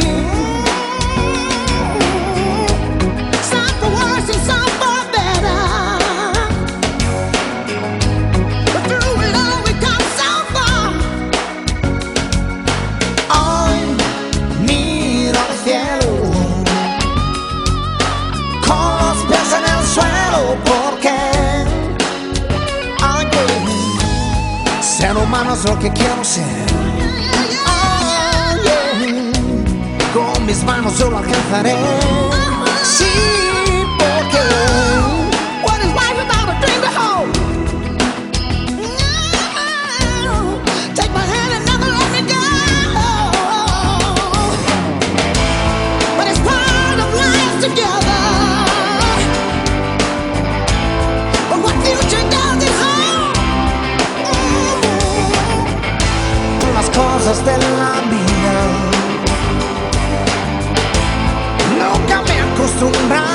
[SPEAKER 14] Es lo que quiero ser. Oh, yeah. Con mis manos yo lo alcanzaré. Cosas de la vida. Nunca me acostumbraré,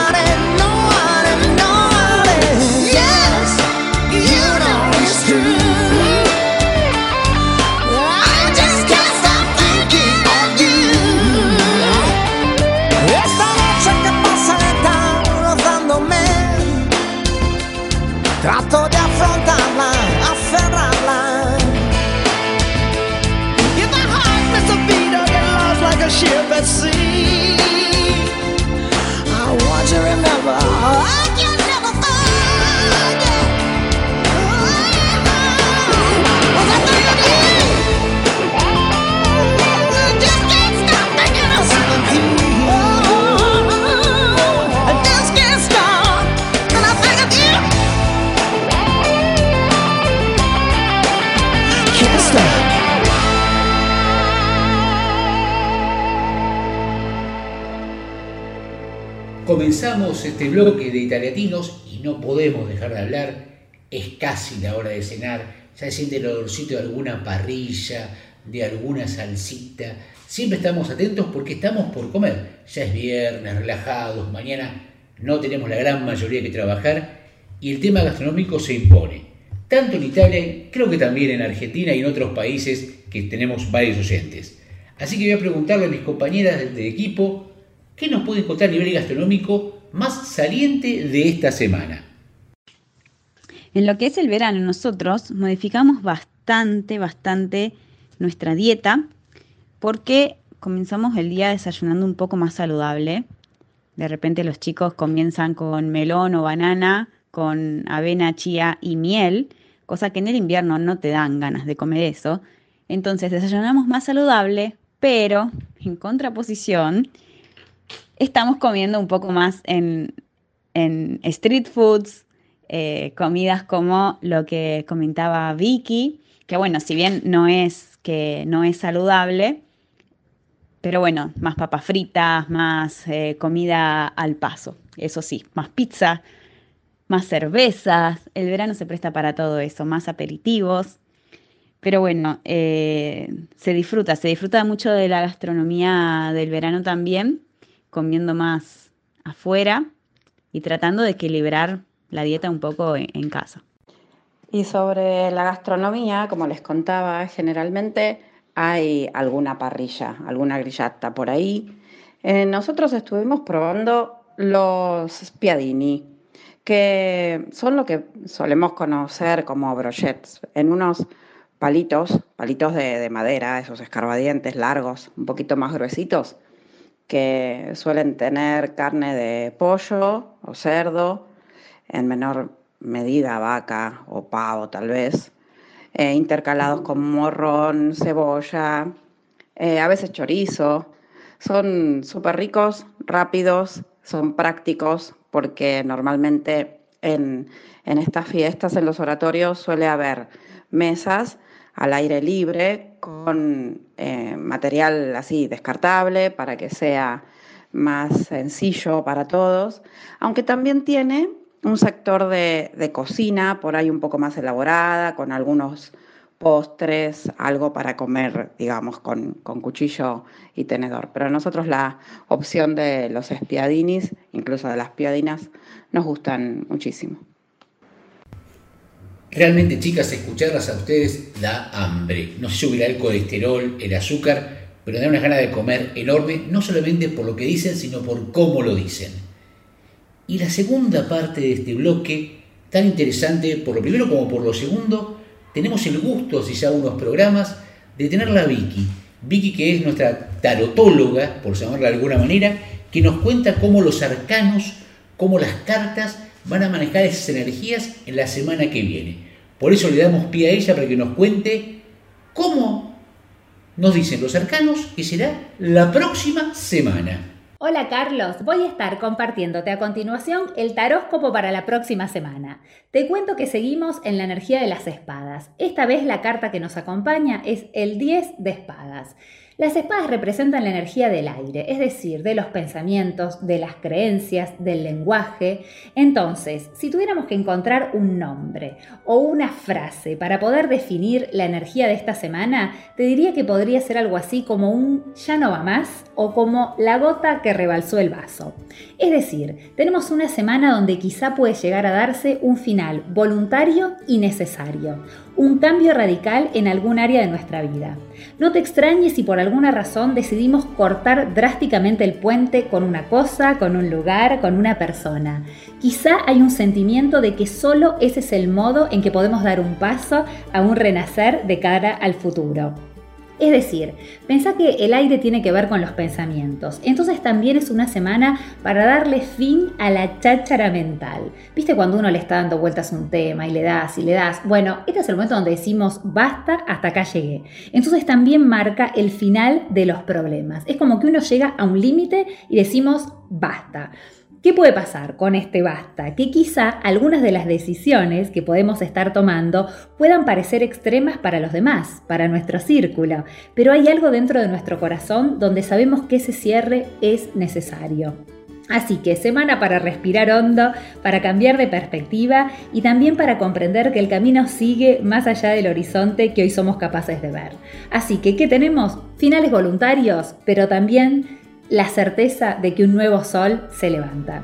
[SPEAKER 3] Comenzamos este bloque de italiatinos y no podemos dejar de hablar. Es casi la hora de cenar. Ya se siente el olorcito de alguna parrilla, de alguna salsita. Siempre estamos atentos porque estamos por comer. Ya es viernes, relajados. Mañana no tenemos la gran mayoría que trabajar y el tema gastronómico se impone. Tanto en Italia, creo que también en Argentina y en otros países que tenemos varios oyentes. Así que voy a preguntarle a mis compañeras del equipo ¿Qué nos puede contar a nivel gastronómico más saliente de esta semana?
[SPEAKER 5] En lo que es el verano, nosotros modificamos bastante, bastante nuestra dieta porque comenzamos el día desayunando un poco más saludable. De repente los chicos comienzan con melón o banana, con avena, chía y miel, cosa que en el invierno no te dan ganas de comer eso. Entonces desayunamos más saludable, pero en contraposición, estamos comiendo un poco más en, en street foods, eh, comidas como lo que comentaba Vicky, que bueno, si bien no es que no es saludable, pero bueno, más papas fritas, más eh, comida al paso, eso sí, más pizza, más cervezas, el verano se presta para todo eso, más aperitivos. Pero bueno, eh, se disfruta, se disfruta mucho de la gastronomía del verano también, comiendo más afuera y tratando de equilibrar la dieta un poco en, casa.
[SPEAKER 4] Y sobre la gastronomía, como les contaba, generalmente hay alguna parrilla, alguna grillata por ahí. Eh, nosotros estuvimos probando los spiadini, que son lo que solemos conocer como brochets, en unos palitos, palitos de, de madera, esos escarbadientes largos, un poquito más gruesitos, que suelen tener carne de pollo o cerdo, en menor medida vaca o pavo tal vez, eh, intercalados con morrón, cebolla, eh, a veces chorizo. Son súper ricos, rápidos, son prácticos porque normalmente en, en estas fiestas, en los oratorios, suele haber mesas al aire libre con eh, material así descartable para que sea más sencillo para todos, aunque también tiene un sector de, de, cocina por ahí un poco más elaborada, con algunos postres, algo para comer, digamos, con, con cuchillo y tenedor. Pero a nosotros la opción de los espiadinis, incluso de las piadinas, nos gustan muchísimo.
[SPEAKER 3] Realmente, chicas, escucharlas a ustedes da hambre. No se subirá el colesterol, el azúcar, pero da unas ganas de comer enorme, no solamente por lo que dicen, sino por cómo lo dicen. Y la segunda parte de este bloque, tan interesante por lo primero como por lo segundo, tenemos el gusto, hace ya unos programas, de tenerla a Vicky. Vicky que es nuestra tarotóloga, por llamarla de alguna manera, que nos cuenta cómo los arcanos, cómo las cartas van a manejar esas energías en la semana que viene.
[SPEAKER 6] Por eso le damos pie a ella para que nos cuente cómo nos dicen los cercanos que será la próxima semana.
[SPEAKER 16] Hola Carlos, voy a estar compartiéndote a continuación el taróscopo para la próxima semana. Te cuento que seguimos en la energía de las espadas. Esta vez la carta que nos acompaña es el 10 de espadas. Las espadas representan la energía del aire, es decir, de los pensamientos, de las creencias, del lenguaje. Entonces, si tuviéramos que encontrar un nombre o una frase para poder definir la energía de esta semana, te diría que podría ser algo así como un ya no va más o como la gota que rebalsó el vaso. Es decir, tenemos una semana donde quizá puede llegar a darse un final voluntario y necesario, un cambio radical en algún área de nuestra vida. No te extrañes si por alguna razón decidimos cortar drásticamente el puente con una cosa, con un lugar, con una persona. Quizá hay un sentimiento de que solo ese es el modo en que podemos dar un paso a un renacer de cara al futuro. Es decir, pensá que el aire tiene que ver con los pensamientos. Entonces también es una semana para darle fin a la cháchara mental. ¿Viste cuando uno le está dando vueltas a un tema y le das y le das? Bueno, este es el momento donde decimos basta, hasta acá llegué. Entonces también marca el final de los problemas. Es como que uno llega a un límite y decimos basta. ¿Qué puede pasar con este basta? Que quizá algunas de las decisiones que podemos estar tomando puedan parecer extremas para los demás, para nuestro círculo, pero hay algo dentro de nuestro corazón donde sabemos que ese cierre es necesario. Así que semana para respirar hondo, para cambiar de perspectiva y también para comprender que el camino sigue más allá del horizonte que hoy somos capaces de ver. Así que, ¿qué tenemos? Finales voluntarios, pero también la certeza de que un nuevo sol se levanta.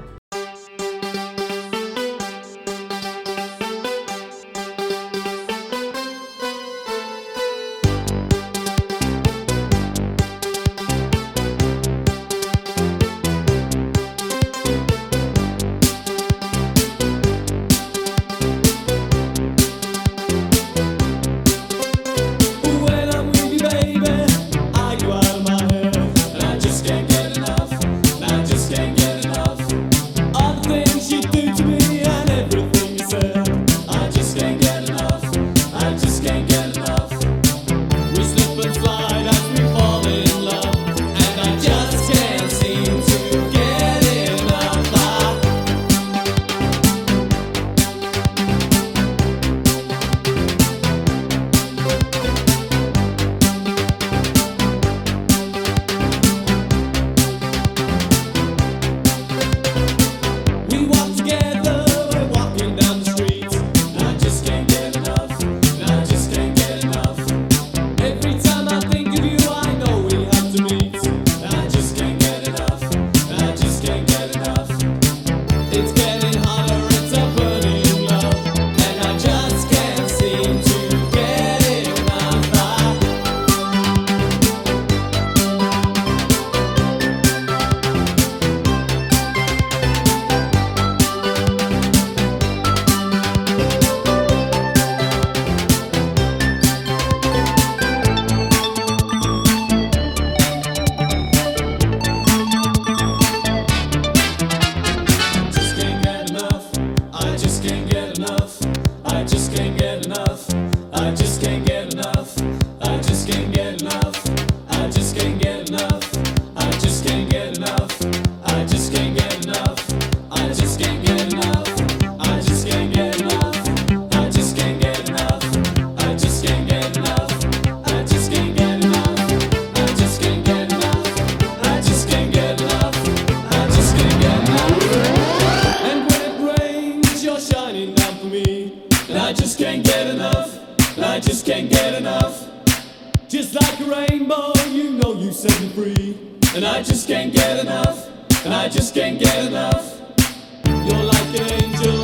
[SPEAKER 17] Free. And I just can't get enough. And I just can't get enough. You're like an angel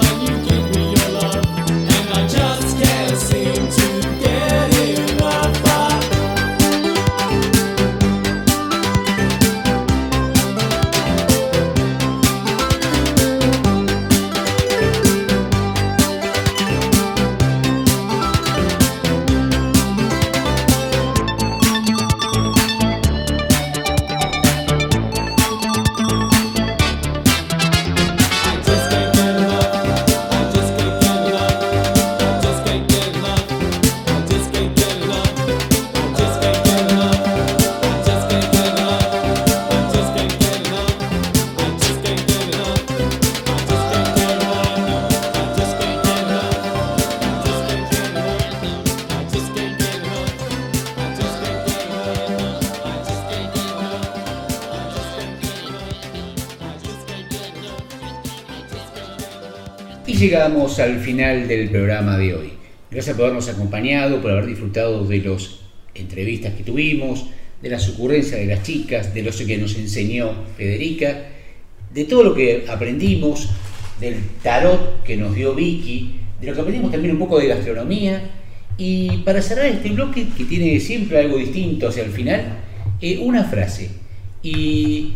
[SPEAKER 3] llegamos al final del programa de hoy. Gracias por habernos acompañado, por haber disfrutado de las entrevistas que tuvimos, de las ocurrencias de las chicas, de lo que nos enseñó Federica, de todo lo que aprendimos, del tarot que nos dio Vicky, de lo que aprendimos también un poco de gastronomía. Y para cerrar este bloque, que tiene siempre algo distinto hacia el final, eh, una frase. Y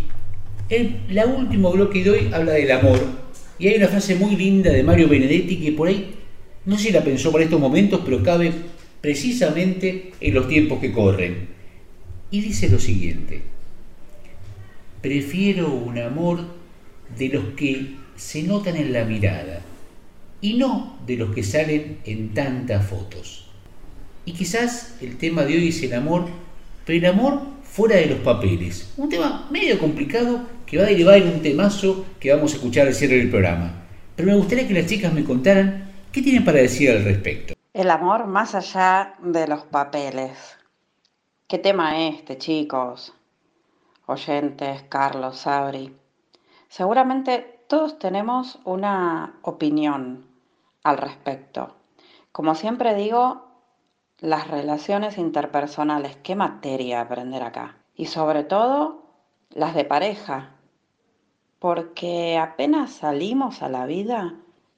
[SPEAKER 3] el la último bloque de hoy habla del amor. Y hay una frase muy linda de Mario Benedetti que por ahí, no si la pensó para estos momentos, pero cabe precisamente en los tiempos que corren. Y dice lo siguiente, prefiero un amor de los que se notan en la mirada y no de los que salen en tantas fotos. Y quizás el tema de hoy es el amor, pero el amor fuera de los papeles. Un tema medio complicado que va a derivar en un temazo que vamos a escuchar al cierre del programa. Pero me gustaría que las chicas me contaran qué tienen para decir al respecto.
[SPEAKER 4] El amor más allá de los papeles. ¿Qué tema este, chicos? Oyentes, Carlos, Sabri. Seguramente todos tenemos una opinión al respecto. Como siempre digo, las relaciones interpersonales, qué materia aprender acá. Y sobre todo las de pareja, porque apenas salimos a la vida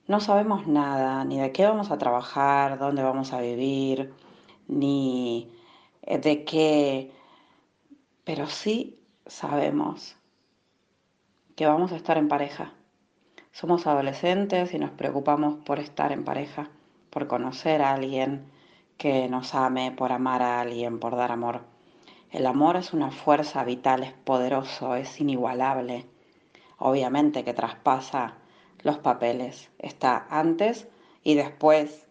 [SPEAKER 4] no sabemos nada, ni de qué vamos a trabajar, dónde vamos a vivir, ni de qué, pero sí sabemos que vamos a estar en pareja. Somos adolescentes y nos preocupamos por estar en pareja, por conocer a alguien que nos ame, por amar a alguien, por dar amor. El amor es una fuerza vital, es poderoso, es inigualable. Obviamente que traspasa los papeles. Está antes y después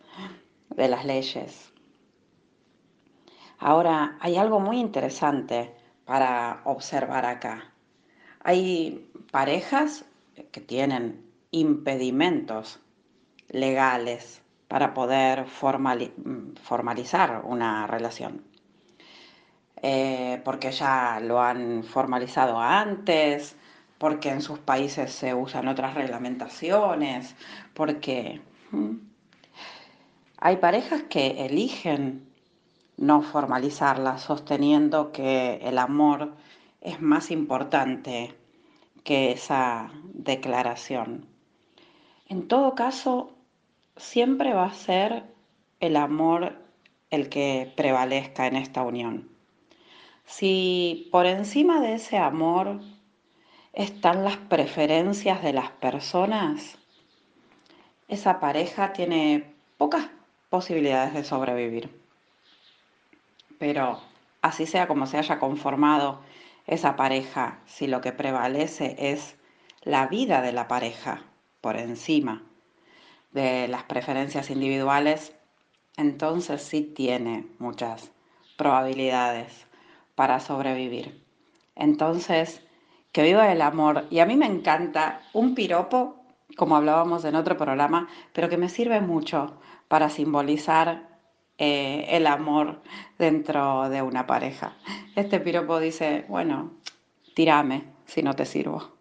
[SPEAKER 4] de las leyes. Ahora, hay algo muy interesante para observar acá. Hay parejas que tienen impedimentos legales para poder formali- formalizar una relación. Eh, porque ya lo han formalizado antes, porque en sus países se usan otras reglamentaciones, porque mm, hay parejas que eligen no formalizarla, sosteniendo que el amor es más importante que esa declaración. En todo caso, siempre va a ser el amor el que prevalezca en esta unión. Si por encima de ese amor están las preferencias de las personas, esa pareja tiene pocas posibilidades de sobrevivir. Pero así sea como se haya conformado esa pareja, si lo que prevalece es la vida de la pareja por encima de las preferencias individuales, entonces sí tiene muchas probabilidades para sobrevivir. Entonces, que viva el amor. Y a mí me encanta un piropo, como hablábamos en otro programa, pero que me sirve mucho para simbolizar eh, el amor dentro de una pareja. Este piropo dice, bueno, tírame si no te sirvo.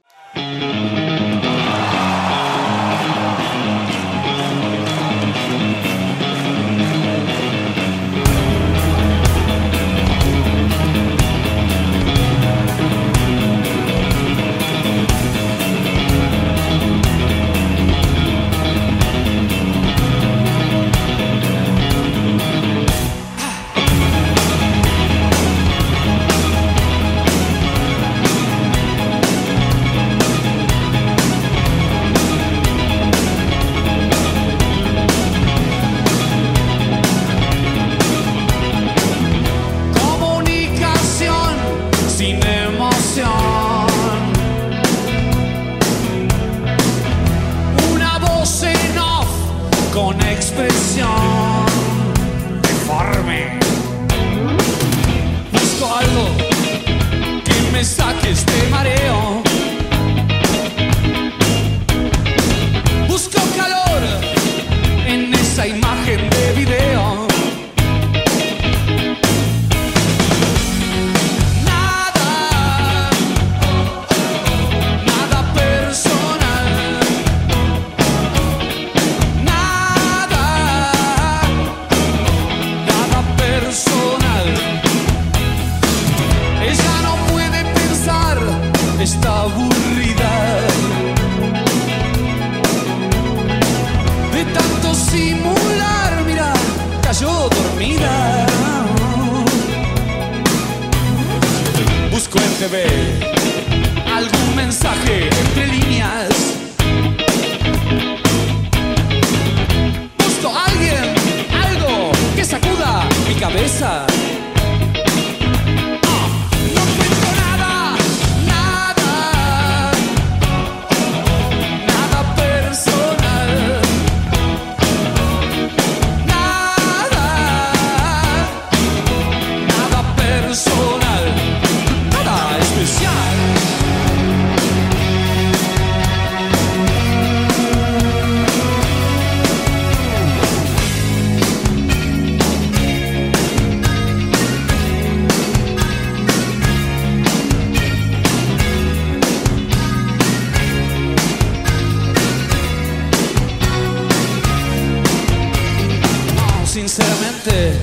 [SPEAKER 11] Sinceramente,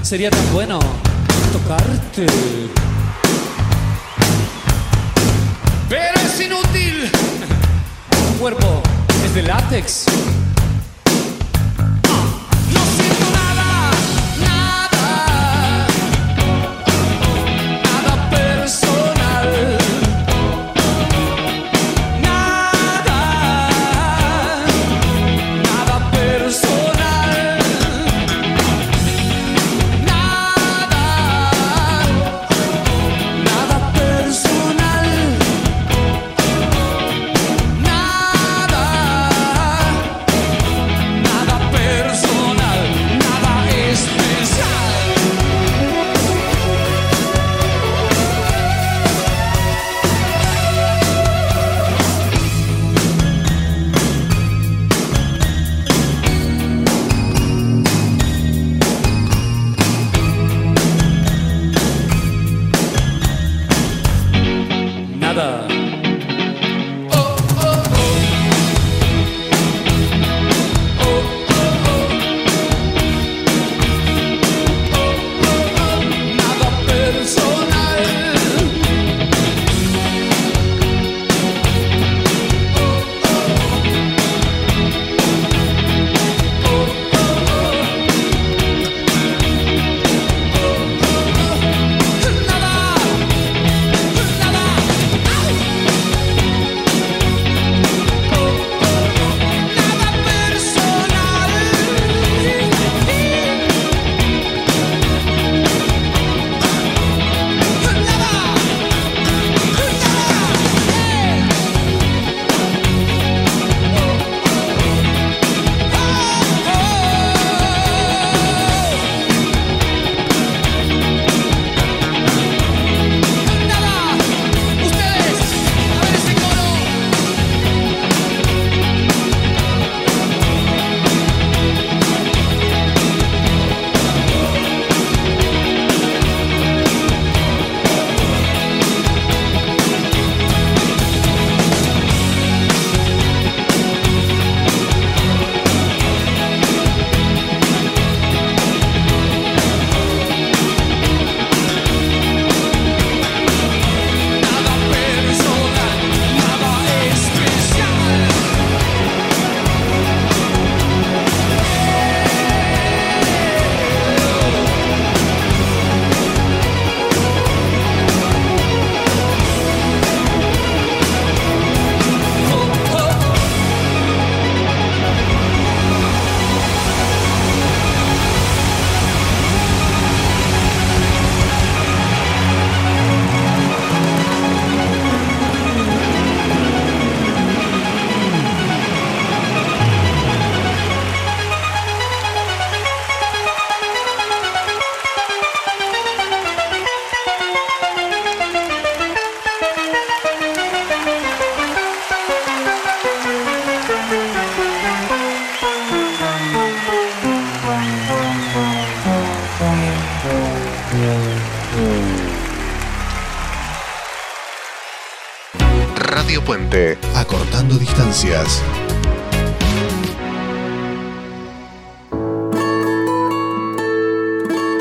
[SPEAKER 11] sería tan bueno tocarte. Pero es inútil. Tu cuerpo es de látex.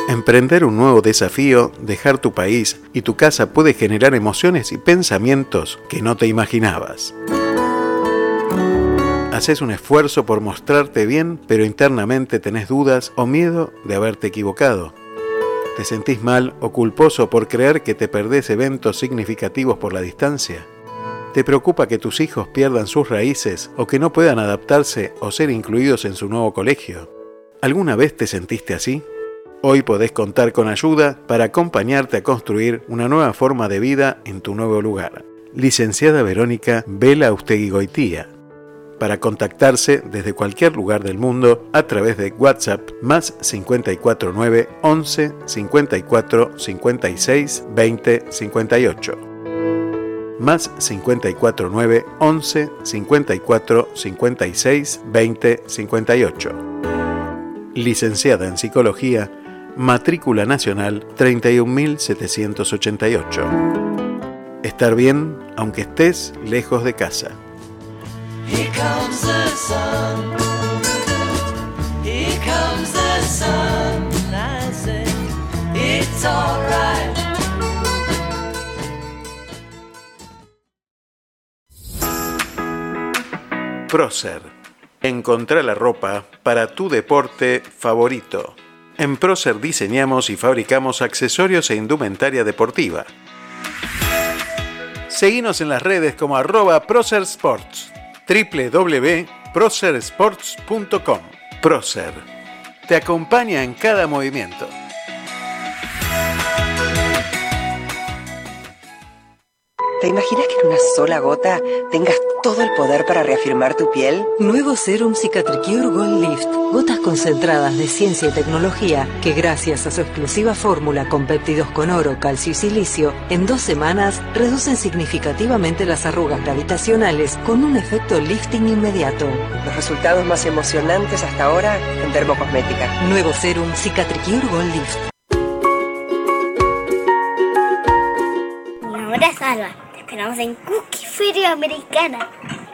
[SPEAKER 18] Emprender un nuevo desafío, dejar tu país y tu casa puede generar emociones y pensamientos que no te imaginabas. Haces un esfuerzo por mostrarte bien, pero internamente tenés dudas o miedo de haberte equivocado. ¿Te sentís mal o culposo por creer que te perdés eventos significativos por la distancia? ¿Te preocupa que tus hijos pierdan sus raíces o que no puedan adaptarse o ser incluidos en su nuevo colegio? ¿Alguna vez te sentiste así? Hoy podés contar con ayuda para acompañarte a construir una nueva forma de vida en tu nuevo lugar. Licenciada Verónica Vela Ustegui Goitía. Para contactarse desde cualquier lugar del mundo a través de WhatsApp más 549 11 54 56 20 58 más 549 11 54 56 20 58. Licenciada en Psicología, matrícula nacional 31788. Estar bien aunque estés lejos de casa.
[SPEAKER 19] Here comes the.
[SPEAKER 18] Procer. Encontrá la ropa para tu deporte favorito. En Procer diseñamos y fabricamos accesorios e indumentaria deportiva. Seguinos en las redes como arroba Procer Sports, www.procersports.com. Procer. Te acompaña en cada movimiento.
[SPEAKER 9] ¿Te imaginas que en una sola gota tengas todo el poder para reafirmar tu piel?
[SPEAKER 20] Nuevo Serum Cicatricure Gold Lift. Gotas concentradas de ciencia y tecnología que gracias a su exclusiva fórmula con péptidos con oro, calcio y silicio, en dos semanas reducen significativamente las arrugas gravitacionales con un efecto lifting inmediato.
[SPEAKER 9] Los resultados más emocionantes hasta ahora en dermocosmética.
[SPEAKER 20] Nuevo Serum Cicatricure Gold Lift.
[SPEAKER 21] Mi nombre es Alba. Esperamos en Cookie Feria Americana.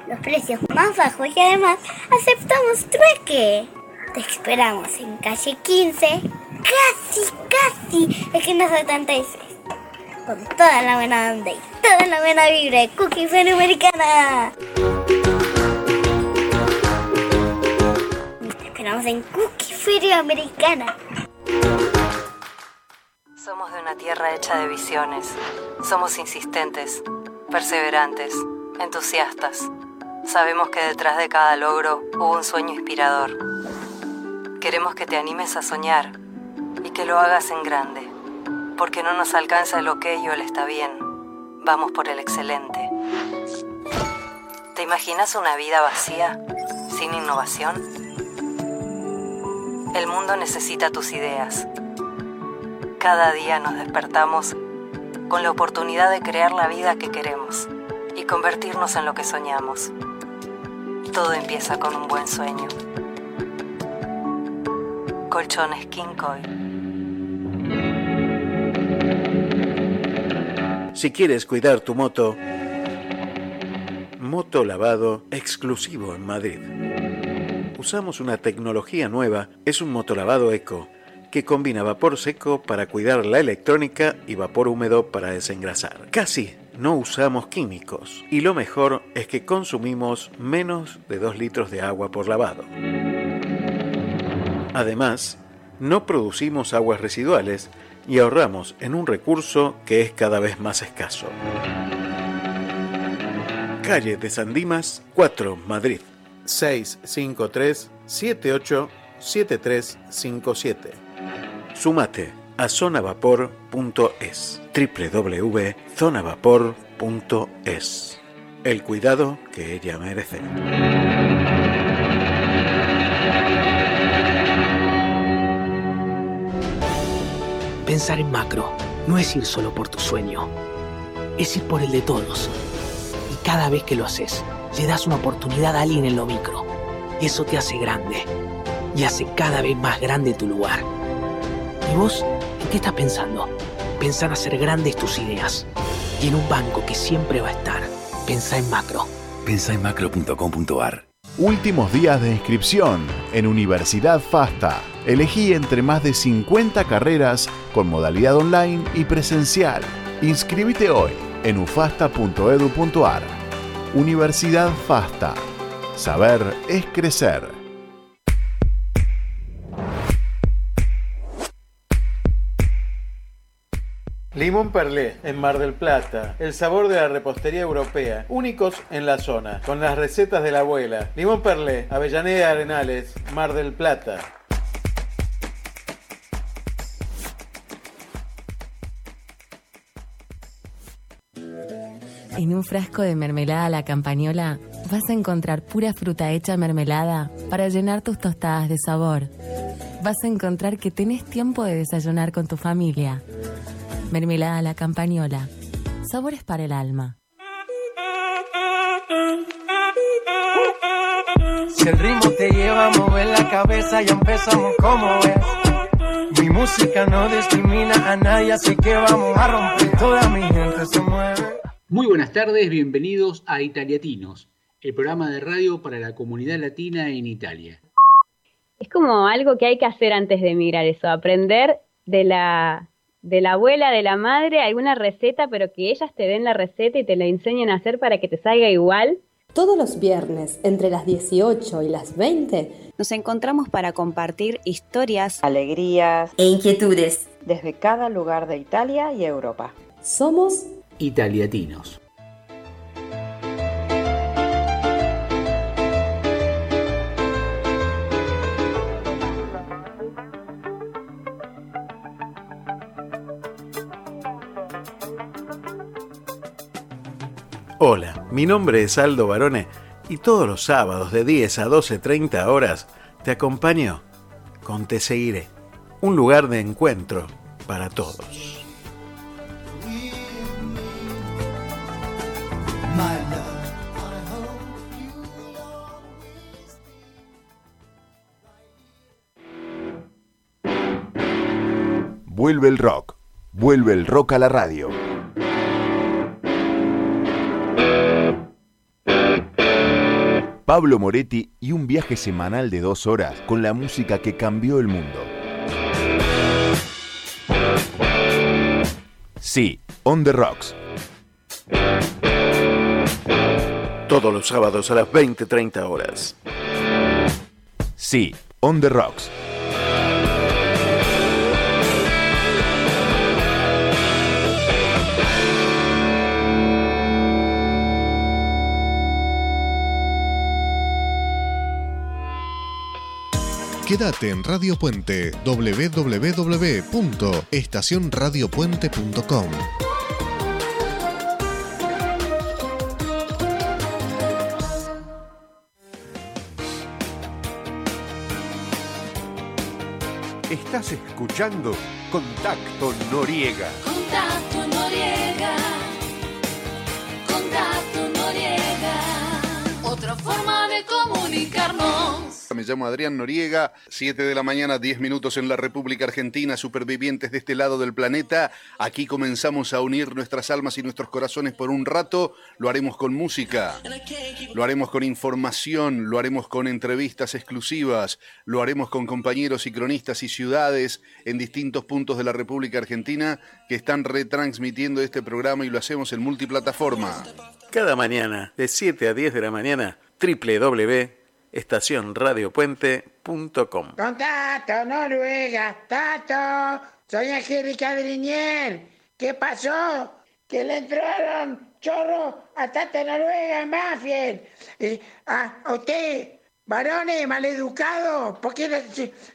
[SPEAKER 21] Los precios más bajos y además aceptamos trueque. Te esperamos en calle 15, casi, casi, esquina 76. Con toda la buena onda y toda la buena vibra de Cookie Feria Americana. Te esperamos en Cookie Feria Americana.
[SPEAKER 9] Somos de una tierra hecha de visiones. Somos insistentes, perseverantes, entusiastas. Sabemos que detrás de cada logro hubo un sueño inspirador. Queremos que te animes a soñar y que lo hagas en grande, porque no nos alcanza el ok o el está bien. Vamos por el excelente. ¿Te imaginas una vida vacía, sin innovación? El mundo necesita tus ideas. Cada día nos despertamos con la oportunidad de crear la vida que queremos y convertirnos en lo que soñamos. Todo empieza con un buen sueño. Colchones King Coil.
[SPEAKER 18] Si quieres cuidar tu moto, moto lavado exclusivo en Madrid. Usamos una tecnología nueva, es un motolavado eco que combina vapor seco para cuidar la electrónica y vapor húmedo para desengrasar. Casi no usamos químicos y lo mejor es que consumimos menos de 2 litros de agua por lavado. Además, no producimos aguas residuales y ahorramos en un recurso que es cada vez más escaso. Calle de San Dimas, 4, Madrid. 653 78 7357. Sumate a zonavapor.es. www.zonavapor.es. El cuidado que ella merece.
[SPEAKER 22] Pensar en macro no es ir solo por tu sueño, es ir por el de todos. Y cada vez que lo haces, le das una oportunidad a alguien en lo micro. Eso te hace grande y hace cada vez más grande tu lugar. ¿Y vos en qué estás pensando? Pensá en hacer grandes tus ideas y en un banco que siempre va a estar. Pensá en macro.
[SPEAKER 23] Pensá en macro.com.ar.
[SPEAKER 24] Últimos días de inscripción en Universidad FASTA. Elegí entre más de 50 carreras con modalidad online y presencial. Inscríbete hoy en ufasta.edu.ar. Universidad FASTA.
[SPEAKER 20] Saber es crecer.
[SPEAKER 18] Limón Perlé, en Mar del Plata. El sabor de la repostería europea. Únicos en la zona. Con las recetas de la abuela. Limón Perlé, Avellaneda Arenales, Mar del Plata.
[SPEAKER 25] En un frasco de mermelada la campañola vas a encontrar pura fruta hecha mermelada para llenar tus tostadas de sabor. Vas a encontrar que tenés tiempo de desayunar con tu familia. Mermelada a la campañola. Sabores para el alma.
[SPEAKER 11] Si el ritmo te lleva a mover la cabeza, ya empezamos como es. Mi música no discrimina a nadie, así que vamos a romper. Toda mi gente se mueve.
[SPEAKER 6] Muy buenas tardes, bienvenidos a Italiatinos, el programa de radio para la comunidad latina en Italia.
[SPEAKER 26] Es como algo que hay que hacer antes de emigrar, eso, aprender de la, de la abuela, de la madre, alguna receta, pero que ellas te den la receta y te la enseñen a hacer para que te salga igual.
[SPEAKER 27] Todos los viernes, entre las 18 y las 20,
[SPEAKER 5] Nos encontramos para compartir historias,
[SPEAKER 4] alegrías
[SPEAKER 5] e inquietudes.
[SPEAKER 4] desde cada lugar de Italia y Europa.
[SPEAKER 27] somos
[SPEAKER 6] Italiatinos.
[SPEAKER 18] Hola, mi nombre es Aldo Barone y todos los sábados de 10 a 12.30 horas te acompaño con Te Seguiré, un lugar de encuentro para todos.
[SPEAKER 20] Vuelve el rock. Vuelve el rock a la radio. Pablo Moretti y un viaje semanal de dos horas con la música que cambió el mundo. Sí, On the Rocks.
[SPEAKER 18] Todos los sábados a las 20.30 horas.
[SPEAKER 20] Sí, On the Rocks.
[SPEAKER 1] Quédate en Radio Puente www.estacionradiopuente.com.
[SPEAKER 28] Estás escuchando Contacto Noriega.
[SPEAKER 29] Contacto Noriega. Contacto Noriega. Otra forma de comunicarnos.
[SPEAKER 30] Me llamo Adrián Noriega, 7 de la mañana, 10 minutos en la República Argentina, supervivientes de este lado del planeta. Aquí comenzamos a unir nuestras almas y nuestros corazones por un rato. Lo haremos con música, lo haremos con información, lo haremos con entrevistas exclusivas, lo haremos con compañeros y cronistas y ciudades en distintos puntos de la República Argentina que están retransmitiendo este programa y lo hacemos en multiplataforma.
[SPEAKER 18] Cada mañana, de 7 a 10 de la mañana, www.estacionradiopuente.com.
[SPEAKER 31] Contacto, Noruega, Tato, soy Angélica Drinier. ¿Qué pasó? Que le entraron chorro a Tato Noruega en Banfield. Y a a usted, varones, maleducado, ¿por qué no,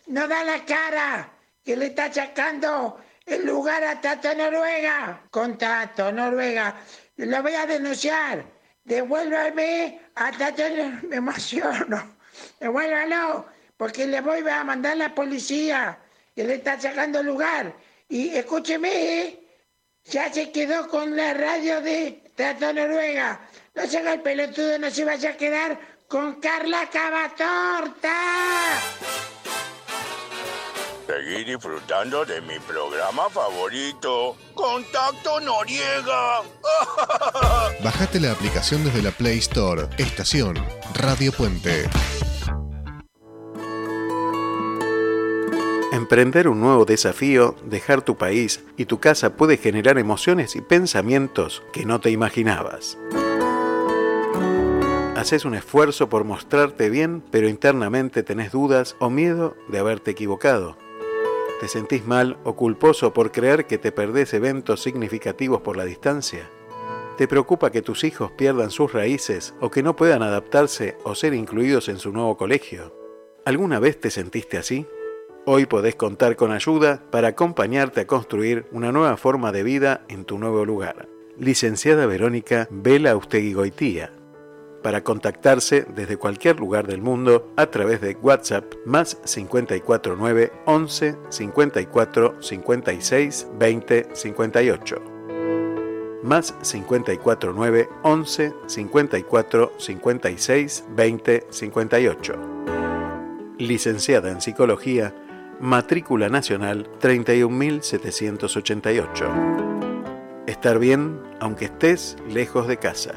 [SPEAKER 31] no da la cara? Que le está achacando el lugar a Tato Noruega. Contacto, Noruega, lo voy a denunciar. Devuélvame a Tato Nor- Me emociono. Devuélvalo, porque le voy a mandar a la policía, que le está sacando lugar. Y escúcheme, ya se quedó con la radio de Tato Noruega. No se haga el pelotudo, no se vaya a quedar con Carla Cavatorta.
[SPEAKER 32] Seguí disfrutando de mi programa favorito, Contacto Noriega.
[SPEAKER 1] Bajate la aplicación desde la Play Store. Estación Radio Puente.
[SPEAKER 18] Emprender un nuevo desafío, dejar tu país y tu casa puede generar emociones y pensamientos que no te imaginabas. haces un esfuerzo por mostrarte bien, pero internamente tenés dudas o miedo de haberte equivocado. ¿Te sentís mal o culposo por creer que te perdés eventos significativos por la distancia? ¿Te preocupa que tus hijos pierdan sus raíces o que no puedan adaptarse o ser incluidos en su nuevo colegio? ¿Alguna vez te sentiste así? Hoy podés contar con ayuda para acompañarte a construir una nueva forma de vida en tu nuevo lugar. Licenciada Verónica Vela Ustegui Goitía. Para contactarse desde cualquier lugar del mundo a través de WhatsApp más 549 11 54 56 20 58 más 549 11 54 56 20 58. Licenciada en Psicología, matrícula nacional 31788. Estar bien aunque estés lejos de casa.